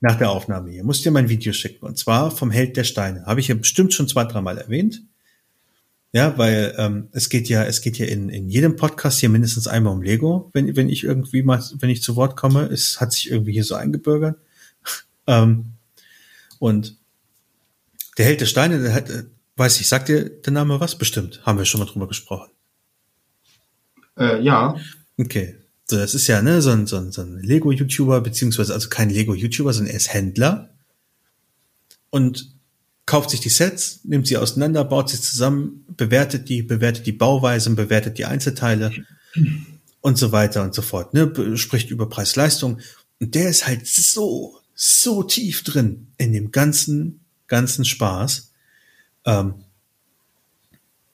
nach der Aufnahme hier. Musst dir mein Video schicken. Und zwar vom Held der Steine. Habe ich ja bestimmt schon zwei, dreimal erwähnt. Ja, weil ähm, es geht ja, es geht ja in, in jedem Podcast hier mindestens einmal um Lego, wenn, wenn ich irgendwie mal, wenn ich zu Wort komme. Es hat sich irgendwie hier so eingebürgert. ähm, und der Held der Steine, der hat, äh, weiß ich, sagt dir der Name was? Bestimmt. Haben wir schon mal drüber gesprochen. Äh, ja. Okay. So, das ist ja ne, so ein, so ein, so ein Lego-YouTuber, beziehungsweise also kein Lego-YouTuber, sondern er ist Händler. und kauft sich die Sets, nimmt sie auseinander, baut sie zusammen, bewertet die, bewertet die Bauweisen, bewertet die Einzelteile und so weiter und so fort. Ne? Spricht über Preis-Leistung. Und der ist halt so, so tief drin in dem ganzen, ganzen Spaß. Ähm,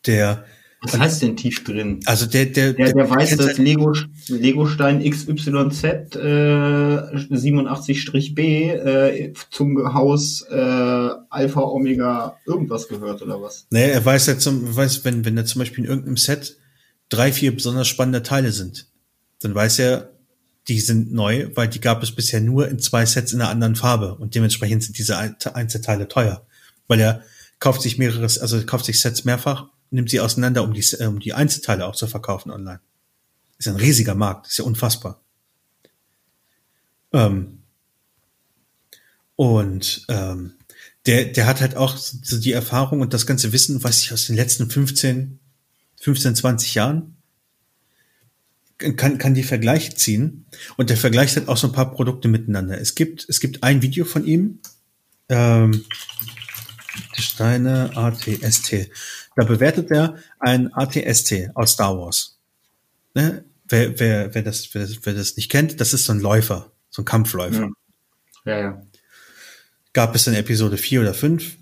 der was heißt denn tief drin? Also der, der, der, der weiß, dass Lego, Lego-Stein XYZ äh, 87-B äh, zum Haus äh, Alpha Omega irgendwas gehört oder was? Nee, er weiß ja zum, weiß, wenn, wenn da zum Beispiel in irgendeinem Set drei, vier besonders spannende Teile sind, dann weiß er, die sind neu, weil die gab es bisher nur in zwei Sets in einer anderen Farbe und dementsprechend sind diese Einzelteile teuer, weil er kauft sich mehreres, also kauft sich Sets mehrfach nimmt sie auseinander, um die, um die Einzelteile auch zu verkaufen online. Ist ein riesiger Markt, ist ja unfassbar. Ähm, und ähm, der, der hat halt auch so die Erfahrung und das ganze Wissen, was ich aus den letzten 15, 15, 20 Jahren kann, kann die Vergleiche ziehen. Und der vergleicht halt auch so ein paar Produkte miteinander. Es gibt, es gibt ein Video von ihm, ähm, Steine ATST. Da bewertet er ein ATST aus Star Wars. Ne? Wer, wer, wer, das, wer, das, wer das nicht kennt, das ist so ein Läufer, so ein Kampfläufer. Ja, ja. Gab es in Episode 4 oder 5.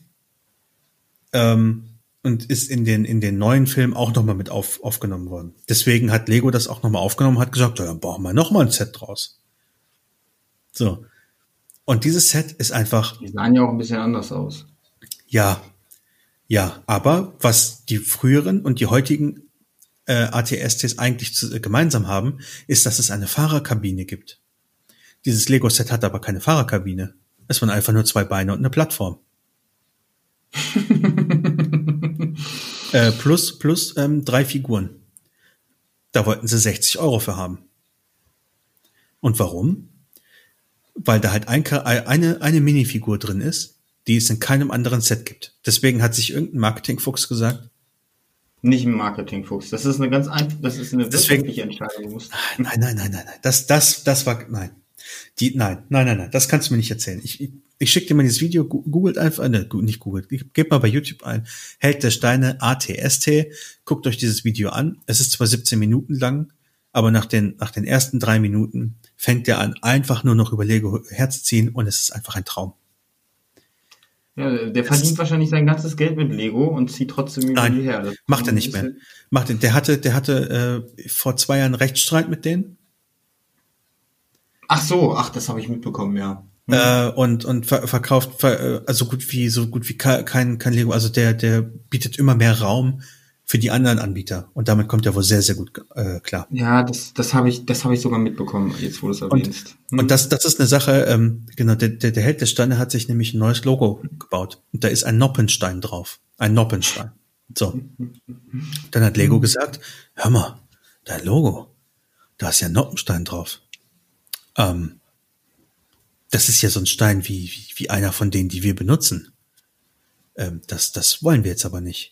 Ähm, und ist in den, in den neuen Filmen auch nochmal mit auf, aufgenommen worden. Deswegen hat Lego das auch nochmal aufgenommen hat gesagt, ja, dann brauchen wir nochmal ein Set draus. So. Und dieses Set ist einfach. Die sahen ja auch ein bisschen anders aus. Ja, ja, aber was die früheren und die heutigen äh, ATSTs eigentlich zu, äh, gemeinsam haben, ist, dass es eine Fahrerkabine gibt. Dieses Lego-Set hat aber keine Fahrerkabine. Es waren einfach nur zwei Beine und eine Plattform. äh, plus plus ähm, drei Figuren. Da wollten sie 60 Euro für haben. Und warum? Weil da halt ein, eine, eine Minifigur drin ist, die es in keinem anderen Set gibt. Deswegen hat sich irgendein Marketingfuchs gesagt. Nicht ein Marketingfuchs. Das ist eine ganz einfach, das ist eine Deswegen, Entscheidung. Nein, nein, nein, nein, nein. Das, das, das war, nein. Die, nein, nein, nein, nein. Das kannst du mir nicht erzählen. Ich, ich, ich schicke dir mal dieses Video, googelt einfach, ne, nicht googelt, gebt mal bei YouTube ein, Held der Steine ATST, guckt euch dieses Video an. Es ist zwar 17 Minuten lang, aber nach den, nach den ersten drei Minuten fängt er an, einfach nur noch über Lego herzuziehen und es ist einfach ein Traum. Ja, der verdient wahrscheinlich sein ganzes Geld mit Lego und zieht trotzdem über Nein, die her. Das macht er nicht mehr. Macht er, der hatte, der hatte äh, vor zwei Jahren Rechtsstreit mit denen. Ach so, ach, das habe ich mitbekommen, ja. Hm. Äh, und und ver verkauft ver also gut wie so gut wie kein kein Lego. Also der der bietet immer mehr Raum für die anderen Anbieter. Und damit kommt er wohl sehr, sehr gut äh, klar. Ja, das, das habe ich, das habe ich sogar mitbekommen, jetzt wo du es erwähnst. Und, hm. und das, das ist eine Sache, ähm, genau, der, der, der Held der Steine hat sich nämlich ein neues Logo gebaut. Und da ist ein Noppenstein drauf. Ein Noppenstein. So. Dann hat Lego gesagt, hör mal, dein Logo, da ist ja ein Noppenstein drauf. Ähm, das ist ja so ein Stein wie, wie, wie einer von denen, die wir benutzen. Ähm, das, das wollen wir jetzt aber nicht.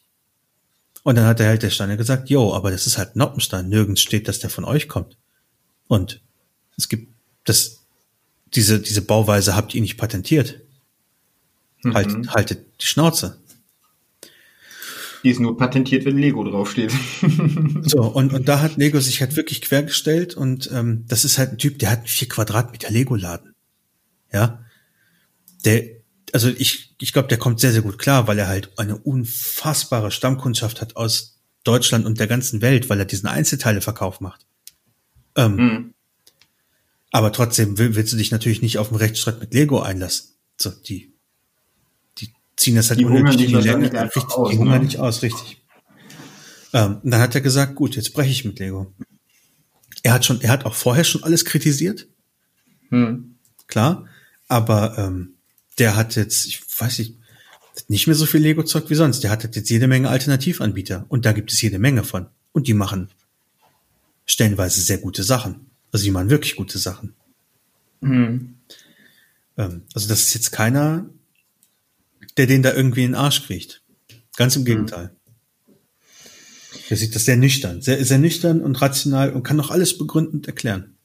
Und dann hat der Held der Steine gesagt, jo, aber das ist halt Noppenstein. Nirgends steht, dass der von euch kommt. Und es gibt das, diese, diese Bauweise habt ihr nicht patentiert. Mhm. Haltet, haltet die Schnauze. Die ist nur patentiert, wenn Lego draufsteht. so, und, und da hat Lego sich halt wirklich quergestellt und ähm, das ist halt ein Typ, der hat einen vier Quadratmeter Lego-Laden. Ja. Der, also ich, ich glaube, der kommt sehr, sehr gut klar, weil er halt eine unfassbare Stammkundschaft hat aus Deutschland und der ganzen Welt, weil er diesen Einzelteileverkauf macht. Ähm, mhm. Aber trotzdem will, willst du dich natürlich nicht auf den Rechtsstreit mit Lego einlassen. So, die, die ziehen das halt die unnötig in die Länge. Richtig, aus, die hungern ne? nicht aus, richtig. Ähm, dann hat er gesagt, gut, jetzt breche ich mit Lego. Er hat schon, er hat auch vorher schon alles kritisiert. Mhm. Klar. Aber ähm, der hat jetzt, ich weiß nicht, nicht mehr so viel Lego-Zeug wie sonst. Der hat jetzt jede Menge Alternativanbieter und da gibt es jede Menge von. Und die machen stellenweise sehr gute Sachen. Also die machen wirklich gute Sachen. Mhm. Also das ist jetzt keiner, der den da irgendwie in den Arsch kriegt. Ganz im mhm. Gegenteil. Mhm. Der sieht das sehr nüchtern, sehr, sehr nüchtern und rational und kann auch alles begründend erklären.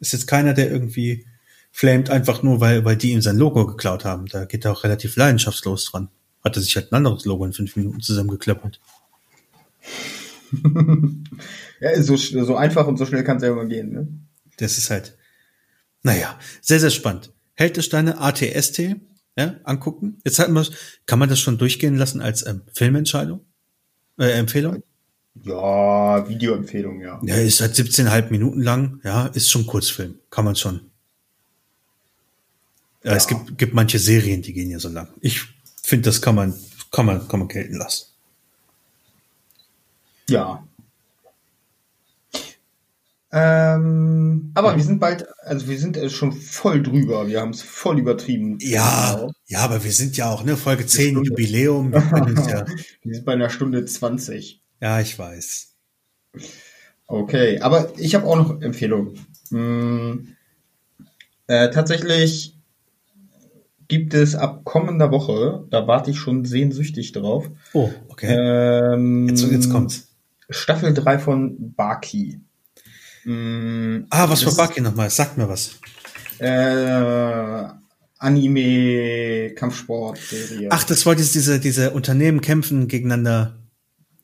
Ist jetzt keiner, der irgendwie flamed einfach nur, weil, weil die ihm sein Logo geklaut haben. Da geht er auch relativ leidenschaftslos dran. Hatte sich halt ein anderes Logo in fünf Minuten zusammengeklappt. ja, so, so einfach und so schnell kann es ja immer gehen, ne? Das ist halt, naja, sehr, sehr spannend. Hältesteine ATST, ja, angucken. Jetzt hatten wir, kann man das schon durchgehen lassen als ähm, Filmentscheidung? Äh, Empfehlung? Ja, Videoempfehlung, ja. Ja, ist halt 17,5 Minuten lang, ja, ist schon Kurzfilm, kann man schon. Ja, ja. es gibt, gibt manche Serien, die gehen ja so lang. Ich finde, das kann man, kann man, kann man gelten lassen. Ja. Ähm, aber ja. wir sind bald, also wir sind schon voll drüber. Wir haben es voll übertrieben. Ja, genau. ja, aber wir sind ja auch, ne, Folge 10, Jubiläum. Wir sind bei einer Stunde 20. Ja, ich weiß. Okay, aber ich habe auch noch Empfehlungen. Hm, äh, tatsächlich gibt es ab kommender Woche, da warte ich schon sehnsüchtig drauf. Oh, okay. Ähm, jetzt, jetzt kommt's. Staffel 3 von Baki. Mm, ah, was für Baki nochmal? Sag mir was. Äh, Anime, Kampfsport-Serie. Ach, das war diese, diese Unternehmen kämpfen gegeneinander.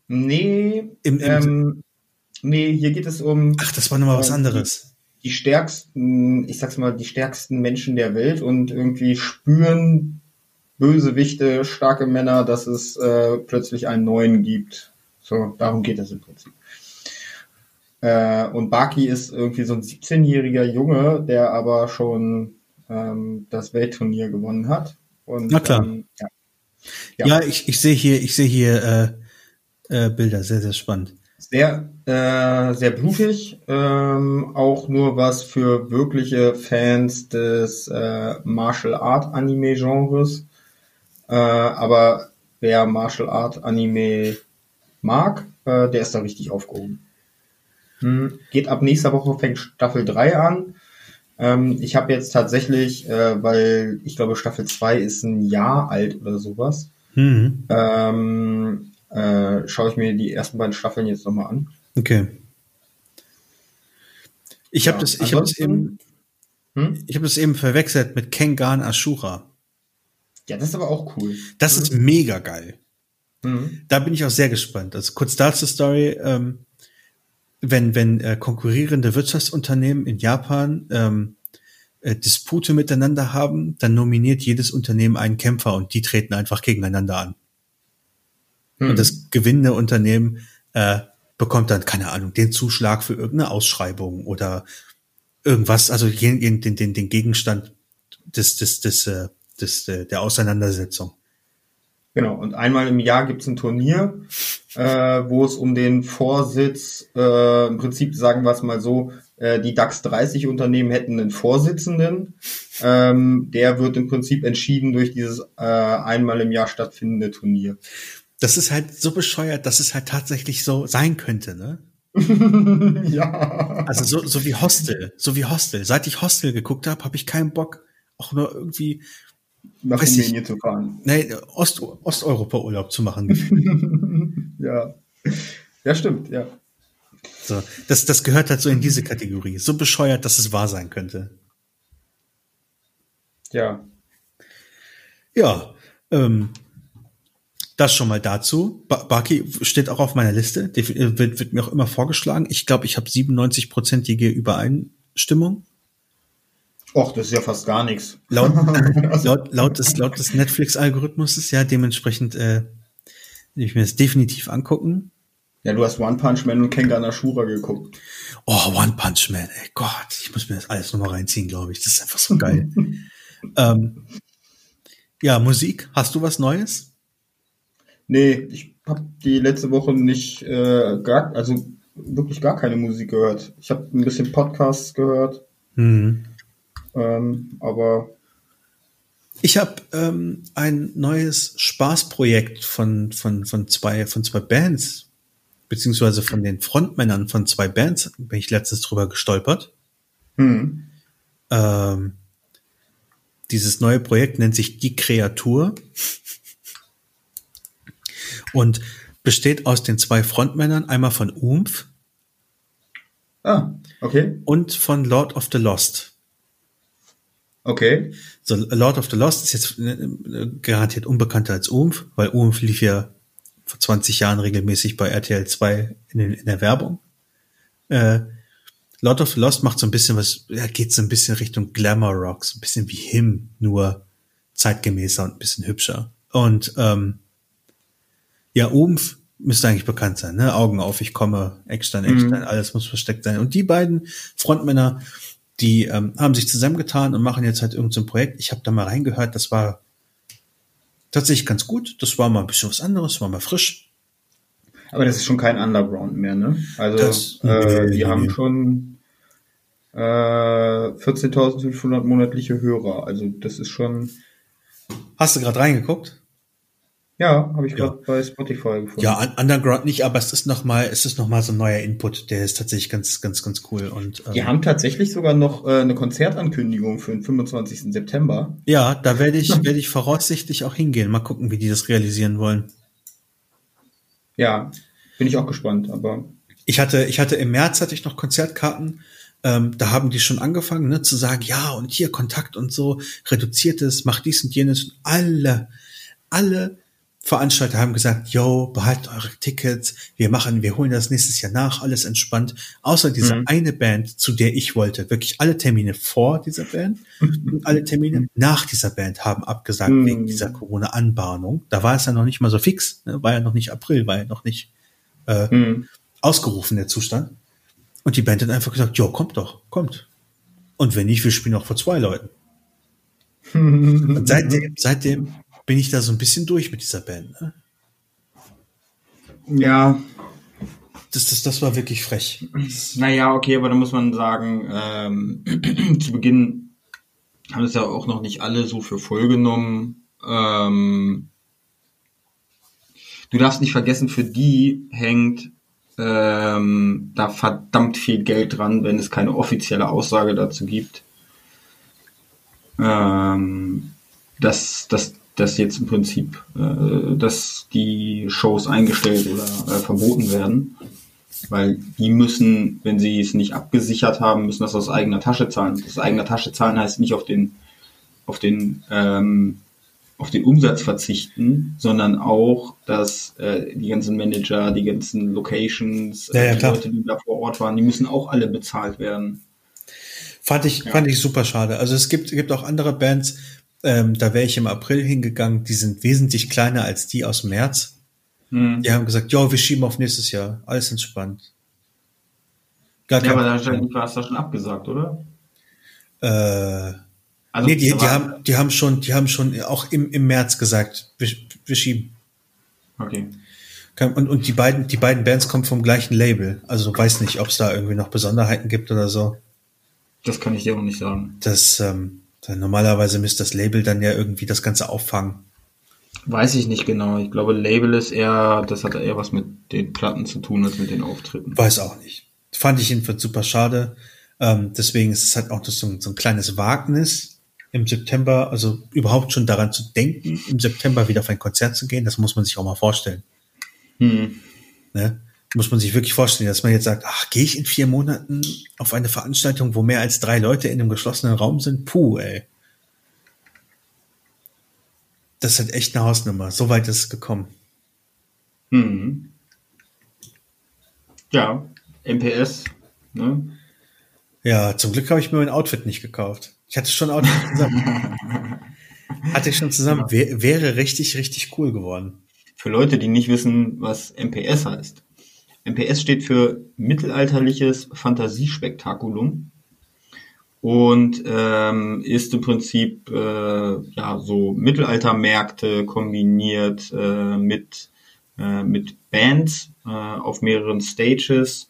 Nee, Im, im ähm, nee, hier geht es um. Ach, das war nochmal was anderes. Die, stärksten, ich sag's mal, die stärksten Menschen der Welt und irgendwie spüren Bösewichte, starke Männer, dass es äh, plötzlich einen neuen gibt. So, darum geht es im Prinzip. Äh, und Baki ist irgendwie so ein 17-jähriger Junge, der aber schon ähm, das Weltturnier gewonnen hat. Und, Na klar. Ähm, ja. ja. Ja. ich, ich sehe hier, ich sehe hier äh, äh, Bilder, sehr, sehr spannend. Sehr, äh, sehr blutig, ähm, auch nur was für wirkliche Fans des äh, Martial Art Anime Genres. Äh, aber wer Martial Art Anime mag, äh, der ist da richtig aufgehoben. Hm, geht ab nächster Woche, fängt Staffel 3 an. Ähm, ich habe jetzt tatsächlich, äh, weil ich glaube Staffel 2 ist ein Jahr alt oder sowas, mhm. ähm, äh, schaue ich mir die ersten beiden Staffeln jetzt nochmal an. Okay. Ich ja, habe das, ich habe das eben, hm? ich habe das eben verwechselt mit Kengan Ashura. Ja, das ist aber auch cool. Das mhm. ist mega geil. Mhm. Da bin ich auch sehr gespannt. Also kurz dazu Story, ähm, wenn, wenn äh, konkurrierende Wirtschaftsunternehmen in Japan ähm, äh, Dispute miteinander haben, dann nominiert jedes Unternehmen einen Kämpfer und die treten einfach gegeneinander an. Mhm. Und das gewinnende Unternehmen äh, bekommt dann, keine Ahnung, den Zuschlag für irgendeine Ausschreibung oder irgendwas, also den, den, den, den Gegenstand des, des, des, äh, des, äh, der Auseinandersetzung. Genau, und einmal im Jahr gibt's ein Turnier, äh, wo es um den Vorsitz, äh, im Prinzip sagen wir es mal so, äh, die DAX 30 Unternehmen hätten einen Vorsitzenden. Ähm, der wird im Prinzip entschieden durch dieses äh, einmal im Jahr stattfindende Turnier. Das ist halt so bescheuert, dass es halt tatsächlich so sein könnte, ne? ja. Also so, so wie Hostel, so wie Hostel. Seit ich Hostel geguckt habe, habe ich keinen Bock, auch nur irgendwie nach Rumänien zu fahren. Nee, Ost, Osteuropa-Urlaub zu machen. ja. Ja, stimmt, ja. So, das, das gehört halt so in diese Kategorie. So bescheuert, dass es wahr sein könnte. Ja. Ja, ähm, das schon mal dazu. Baki steht auch auf meiner Liste, wird, wird mir auch immer vorgeschlagen. Ich glaube, ich habe 97-prozentige Übereinstimmung. Och, das ist ja fast gar nichts. Laut, laut, laut des, laut des Netflix-Algorithmus ja dementsprechend äh, ich mir das definitiv angucken. Ja, du hast One Punch Man und Kengan Ashura geguckt. Oh, One Punch Man, ey Gott, ich muss mir das alles nochmal reinziehen, glaube ich. Das ist einfach so geil. ähm, ja, Musik, hast du was Neues? Nee, ich habe die letzte Woche nicht äh, gar, also wirklich gar keine Musik gehört. Ich habe ein bisschen Podcasts gehört. Mhm. Ähm, aber ich habe ähm, ein neues Spaßprojekt von, von, von, zwei, von zwei Bands, beziehungsweise von den Frontmännern von zwei Bands, bin ich letztens drüber gestolpert. Hm. Ähm, dieses neue Projekt nennt sich Die Kreatur und besteht aus den zwei Frontmännern, einmal von Oomph ah, okay. und von Lord of the Lost. Okay. So, Lord of the Lost ist jetzt äh, garantiert unbekannter als Umf, weil Umf lief ja vor 20 Jahren regelmäßig bei RTL 2 in, in der Werbung. Äh, Lord of the Lost macht so ein bisschen was, ja, geht so ein bisschen Richtung Glamour Rocks, ein bisschen wie Him, nur zeitgemäßer und ein bisschen hübscher. Und ähm, ja, Umf müsste eigentlich bekannt sein, ne? Augen auf, ich komme, Eckstein, Eckstein, mhm. alles muss versteckt sein. Und die beiden Frontmänner, die ähm, haben sich zusammengetan und machen jetzt halt irgendein so Projekt. Ich habe da mal reingehört, das war tatsächlich ganz gut. Das war mal ein bisschen was anderes, war mal frisch. Aber das ist schon kein Underground mehr, ne? Also das, äh, nee, die nee, haben schon äh, 14.500 monatliche Hörer. Also das ist schon. Hast du gerade reingeguckt? Ja, habe ich gerade ja. bei Spotify gefunden. Ja, Underground nicht, aber es ist noch mal, es ist noch mal so ein neuer Input, der ist tatsächlich ganz, ganz, ganz cool. Und ähm, die haben tatsächlich sogar noch äh, eine Konzertankündigung für den 25. September. Ja, da werde ich, werde ich voraussichtlich auch hingehen. Mal gucken, wie die das realisieren wollen. Ja, bin ich auch gespannt. Aber ich hatte, ich hatte im März hatte ich noch Konzertkarten. Ähm, da haben die schon angefangen, ne, zu sagen, ja und hier Kontakt und so reduziert es, macht dies und jenes und alle, alle Veranstalter haben gesagt, yo, behaltet eure Tickets, wir machen, wir holen das nächstes Jahr nach, alles entspannt. Außer diese mhm. eine Band, zu der ich wollte. Wirklich alle Termine vor dieser Band und alle Termine nach dieser Band haben abgesagt mhm. wegen dieser Corona-Anbahnung. Da war es ja noch nicht mal so fix, ne? war ja noch nicht April, war ja noch nicht äh, mhm. ausgerufen, der Zustand. Und die Band hat einfach gesagt, jo, kommt doch, kommt. Und wenn nicht, wir spielen auch vor zwei Leuten. Und seitdem, seitdem bin ich da so ein bisschen durch mit dieser Band. Ne? Ja. Das, das, das war wirklich frech. Naja, okay, aber da muss man sagen, ähm, zu Beginn haben es ja auch noch nicht alle so für voll genommen. Ähm, du darfst nicht vergessen, für die hängt ähm, da verdammt viel Geld dran, wenn es keine offizielle Aussage dazu gibt. Ähm, dass, dass dass jetzt im Prinzip, äh, dass die Shows eingestellt oder äh, verboten werden. Weil die müssen, wenn sie es nicht abgesichert haben, müssen das aus eigener Tasche zahlen. Das eigener Tasche zahlen heißt nicht auf den, auf den, ähm, auf den Umsatz verzichten, sondern auch, dass äh, die ganzen Manager, die ganzen Locations, ja, ja, die Leute, die da vor Ort waren, die müssen auch alle bezahlt werden. Fand ich, ja. fand ich super schade. Also es gibt, gibt auch andere Bands, ähm, da wäre ich im April hingegangen. Die sind wesentlich kleiner als die aus März. Hm. Die haben gesagt, ja, wir schieben auf nächstes Jahr. Alles entspannt. Gar ja, aber da es da schon abgesagt, oder? Äh, also, nee, die, die, haben, die haben schon, die haben schon auch im, im März gesagt, wir, wir schieben. Okay. Und, und die beiden, die beiden Bands kommen vom gleichen Label. Also du weißt nicht, ob es da irgendwie noch Besonderheiten gibt oder so. Das kann ich dir auch nicht sagen. Das, ähm, Normalerweise müsste das Label dann ja irgendwie das Ganze auffangen. Weiß ich nicht genau. Ich glaube, Label ist eher, das hat eher was mit den Platten zu tun als mit den Auftritten. Weiß auch nicht. Fand ich jedenfalls super schade. Ähm, deswegen ist es halt auch so ein, so ein kleines Wagnis im September, also überhaupt schon daran zu denken, im September wieder auf ein Konzert zu gehen. Das muss man sich auch mal vorstellen. Hm. Ne? Muss man sich wirklich vorstellen, dass man jetzt sagt, ach, gehe ich in vier Monaten auf eine Veranstaltung, wo mehr als drei Leute in einem geschlossenen Raum sind? Puh, ey. Das ist halt echt eine Hausnummer. So weit ist es gekommen. Hm. Ja, MPS. Ne? Ja, zum Glück habe ich mir mein Outfit nicht gekauft. Ich hatte schon Outfit zusammen. hatte ich schon zusammen. Wäre richtig, richtig cool geworden. Für Leute, die nicht wissen, was MPS heißt. MPS steht für mittelalterliches Fantasiespektakulum und ähm, ist im Prinzip äh, ja so Mittelaltermärkte kombiniert äh, mit äh, mit Bands äh, auf mehreren Stages.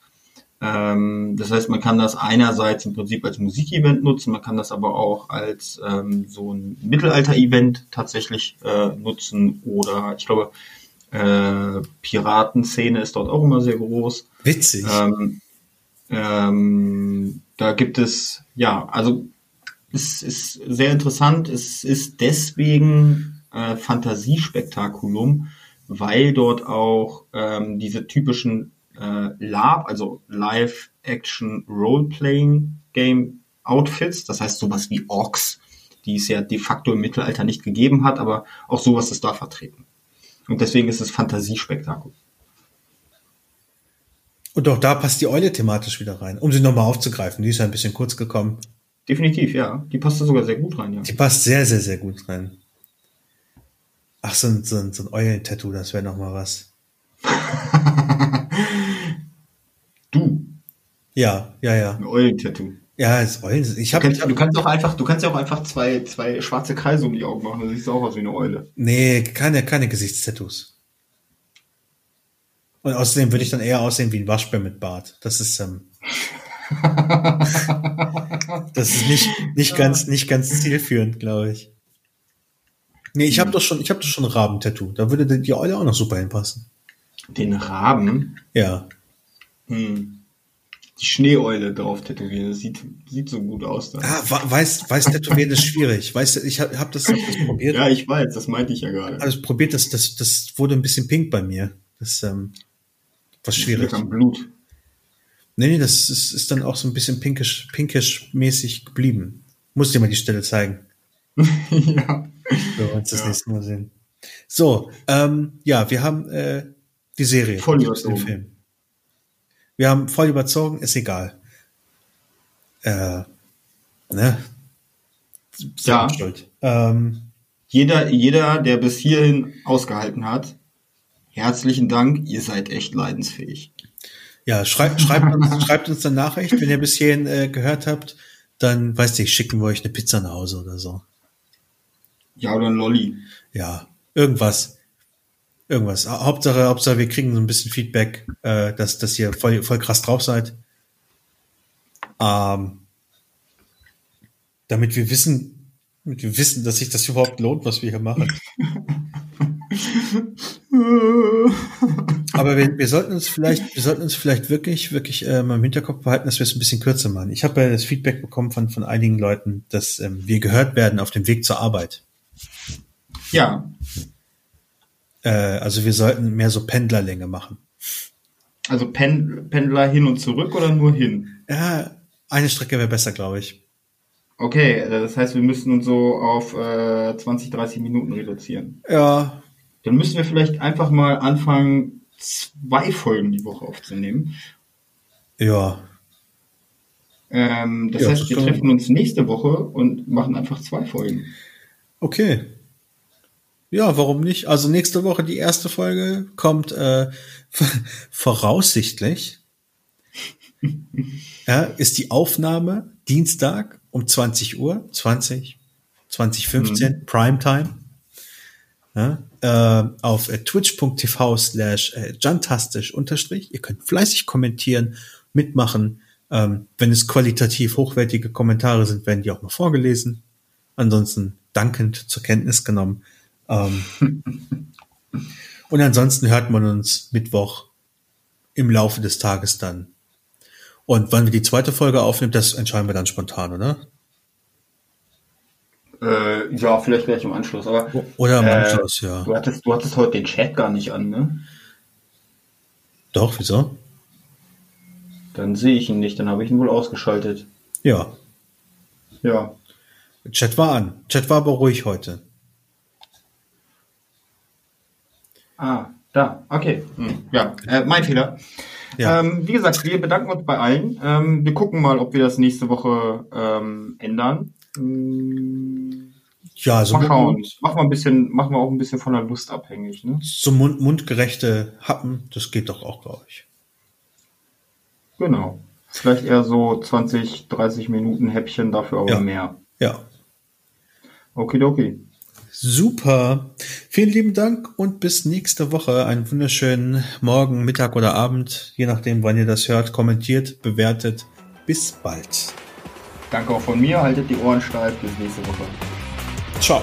Ähm, das heißt, man kann das einerseits im Prinzip als Musikevent nutzen, man kann das aber auch als ähm, so ein Mittelalter-Event tatsächlich äh, nutzen oder ich glaube äh, Piratenszene ist dort auch immer sehr groß. Witzig. Ähm, ähm, da gibt es, ja, also es ist sehr interessant. Es ist deswegen äh, Fantasiespektakulum, weil dort auch ähm, diese typischen äh, LARP, also Live Action Role Playing Game Outfits, das heißt sowas wie Orks die es ja de facto im Mittelalter nicht gegeben hat, aber auch sowas ist da vertreten. Und deswegen ist es Fantasiespektakel. Und auch da passt die Eule thematisch wieder rein, um sie nochmal aufzugreifen. Die ist ja ein bisschen kurz gekommen. Definitiv, ja. Die passt da sogar sehr gut rein, ja. Die passt sehr, sehr, sehr gut rein. Ach, so ein, so ein, so ein Eulen-Tattoo, das wäre nochmal was. du. Ja, ja, ja. Ein Eulen-Tattoo. Ja, es Eulen. Ich hab, du, kannst, du kannst auch einfach, du kannst ja auch einfach zwei, zwei schwarze Kreise um die Augen machen. Dann siehst du auch aus wie eine Eule. Nee, keine, keine Gesichtstattoos. Und außerdem würde ich dann eher aussehen wie ein Waschbär mit Bart. Das ist, ähm, das ist nicht, nicht ganz, nicht ganz zielführend, glaube ich. Nee, ich habe hm. doch schon, ich habe doch schon ein Rabentattoo. Da würde die Eule auch noch super hinpassen. Den Raben? Ja. Hm die Schneeeule drauf tätowieren. Das sieht, sieht so gut aus. Da. Ah, weiß, weiß tätowieren ist schwierig. Weißt du, ich habe hab das, hab das probiert. ja, ich weiß, das meinte ich ja gerade. Also probiert, das, das, das wurde ein bisschen pink bei mir. Das ähm, was schwierig. Das am Blut. Nee, nee, das ist, ist dann auch so ein bisschen pinkisch, pinkisch mäßig geblieben. Muss dir mal die Stelle zeigen. ja. Wir uns das ja. nächste Mal sehen. So, ähm, ja, wir haben äh, die Serie. Voll den Film. Wir haben voll überzogen, ist egal. Äh, ne? Ja. Schuld. Ähm, jeder, jeder, der bis hierhin ausgehalten hat, herzlichen Dank, ihr seid echt leidensfähig. Ja, schreibt, schreibt, uns, schreibt uns eine Nachricht, wenn ihr bis hierhin äh, gehört habt, dann, weiß ich, schicken wir euch eine Pizza nach Hause oder so. Ja, oder ein Lolli. Ja, irgendwas. Irgendwas. Hauptsache, Hauptsache, wir kriegen so ein bisschen Feedback, äh, dass, dass ihr voll, voll krass drauf seid. Ähm, damit wir wissen, damit wir wissen, dass sich das überhaupt lohnt, was wir hier machen. Aber wir, wir sollten uns vielleicht, wir sollten uns vielleicht wirklich, wirklich äh, mal im Hinterkopf behalten, dass wir es ein bisschen kürzer machen. Ich habe ja das Feedback bekommen von, von einigen Leuten, dass ähm, wir gehört werden auf dem Weg zur Arbeit. Ja. Äh, also wir sollten mehr so Pendlerlänge machen. Also Pen Pendler hin und zurück oder nur hin? Ja, eine Strecke wäre besser, glaube ich. Okay, das heißt, wir müssen uns so auf äh, 20, 30 Minuten reduzieren. Ja. Dann müssen wir vielleicht einfach mal anfangen, zwei Folgen die Woche aufzunehmen. Ja. Ähm, das ja, heißt, das wir treffen uns nächste Woche und machen einfach zwei Folgen. Okay. Ja, warum nicht? Also nächste Woche die erste Folge kommt äh, voraussichtlich. ja, ist die Aufnahme Dienstag um 20 Uhr, 20, 2015, mhm. Primetime. Ja, äh, auf äh, twitch.tv slash äh, jantastisch unterstrich. Ihr könnt fleißig kommentieren, mitmachen. Ähm, wenn es qualitativ hochwertige Kommentare sind, werden die auch mal vorgelesen. Ansonsten dankend zur Kenntnis genommen. Ähm, und ansonsten hört man uns Mittwoch im Laufe des Tages dann. Und wann wir die zweite Folge aufnehmen, das entscheiden wir dann spontan, oder? Äh, ja, vielleicht gleich im Anschluss. Aber, oder im äh, Anschluss, ja. Du hattest, du hattest heute den Chat gar nicht an, ne? Doch, wieso? Dann sehe ich ihn nicht, dann habe ich ihn wohl ausgeschaltet. Ja. Ja. Chat war an. Chat war aber ruhig heute. Ah, da, okay. Hm. Ja, äh, mein Fehler. Ja. Ähm, wie gesagt, wir bedanken uns bei allen. Ähm, wir gucken mal, ob wir das nächste Woche ähm, ändern. Hm. Ja, so mal schauen. Machen wir ein bisschen, machen wir auch ein bisschen von der Lust abhängig. Ne? So mund mundgerechte Happen, das geht doch auch, glaube ich. Genau. Vielleicht eher so 20, 30 Minuten Häppchen, dafür aber ja. mehr. Ja. Okay, okay. Super. Vielen lieben Dank und bis nächste Woche. Einen wunderschönen Morgen, Mittag oder Abend, je nachdem, wann ihr das hört. Kommentiert, bewertet. Bis bald. Danke auch von mir. Haltet die Ohren steif. Bis nächste Woche. Ciao.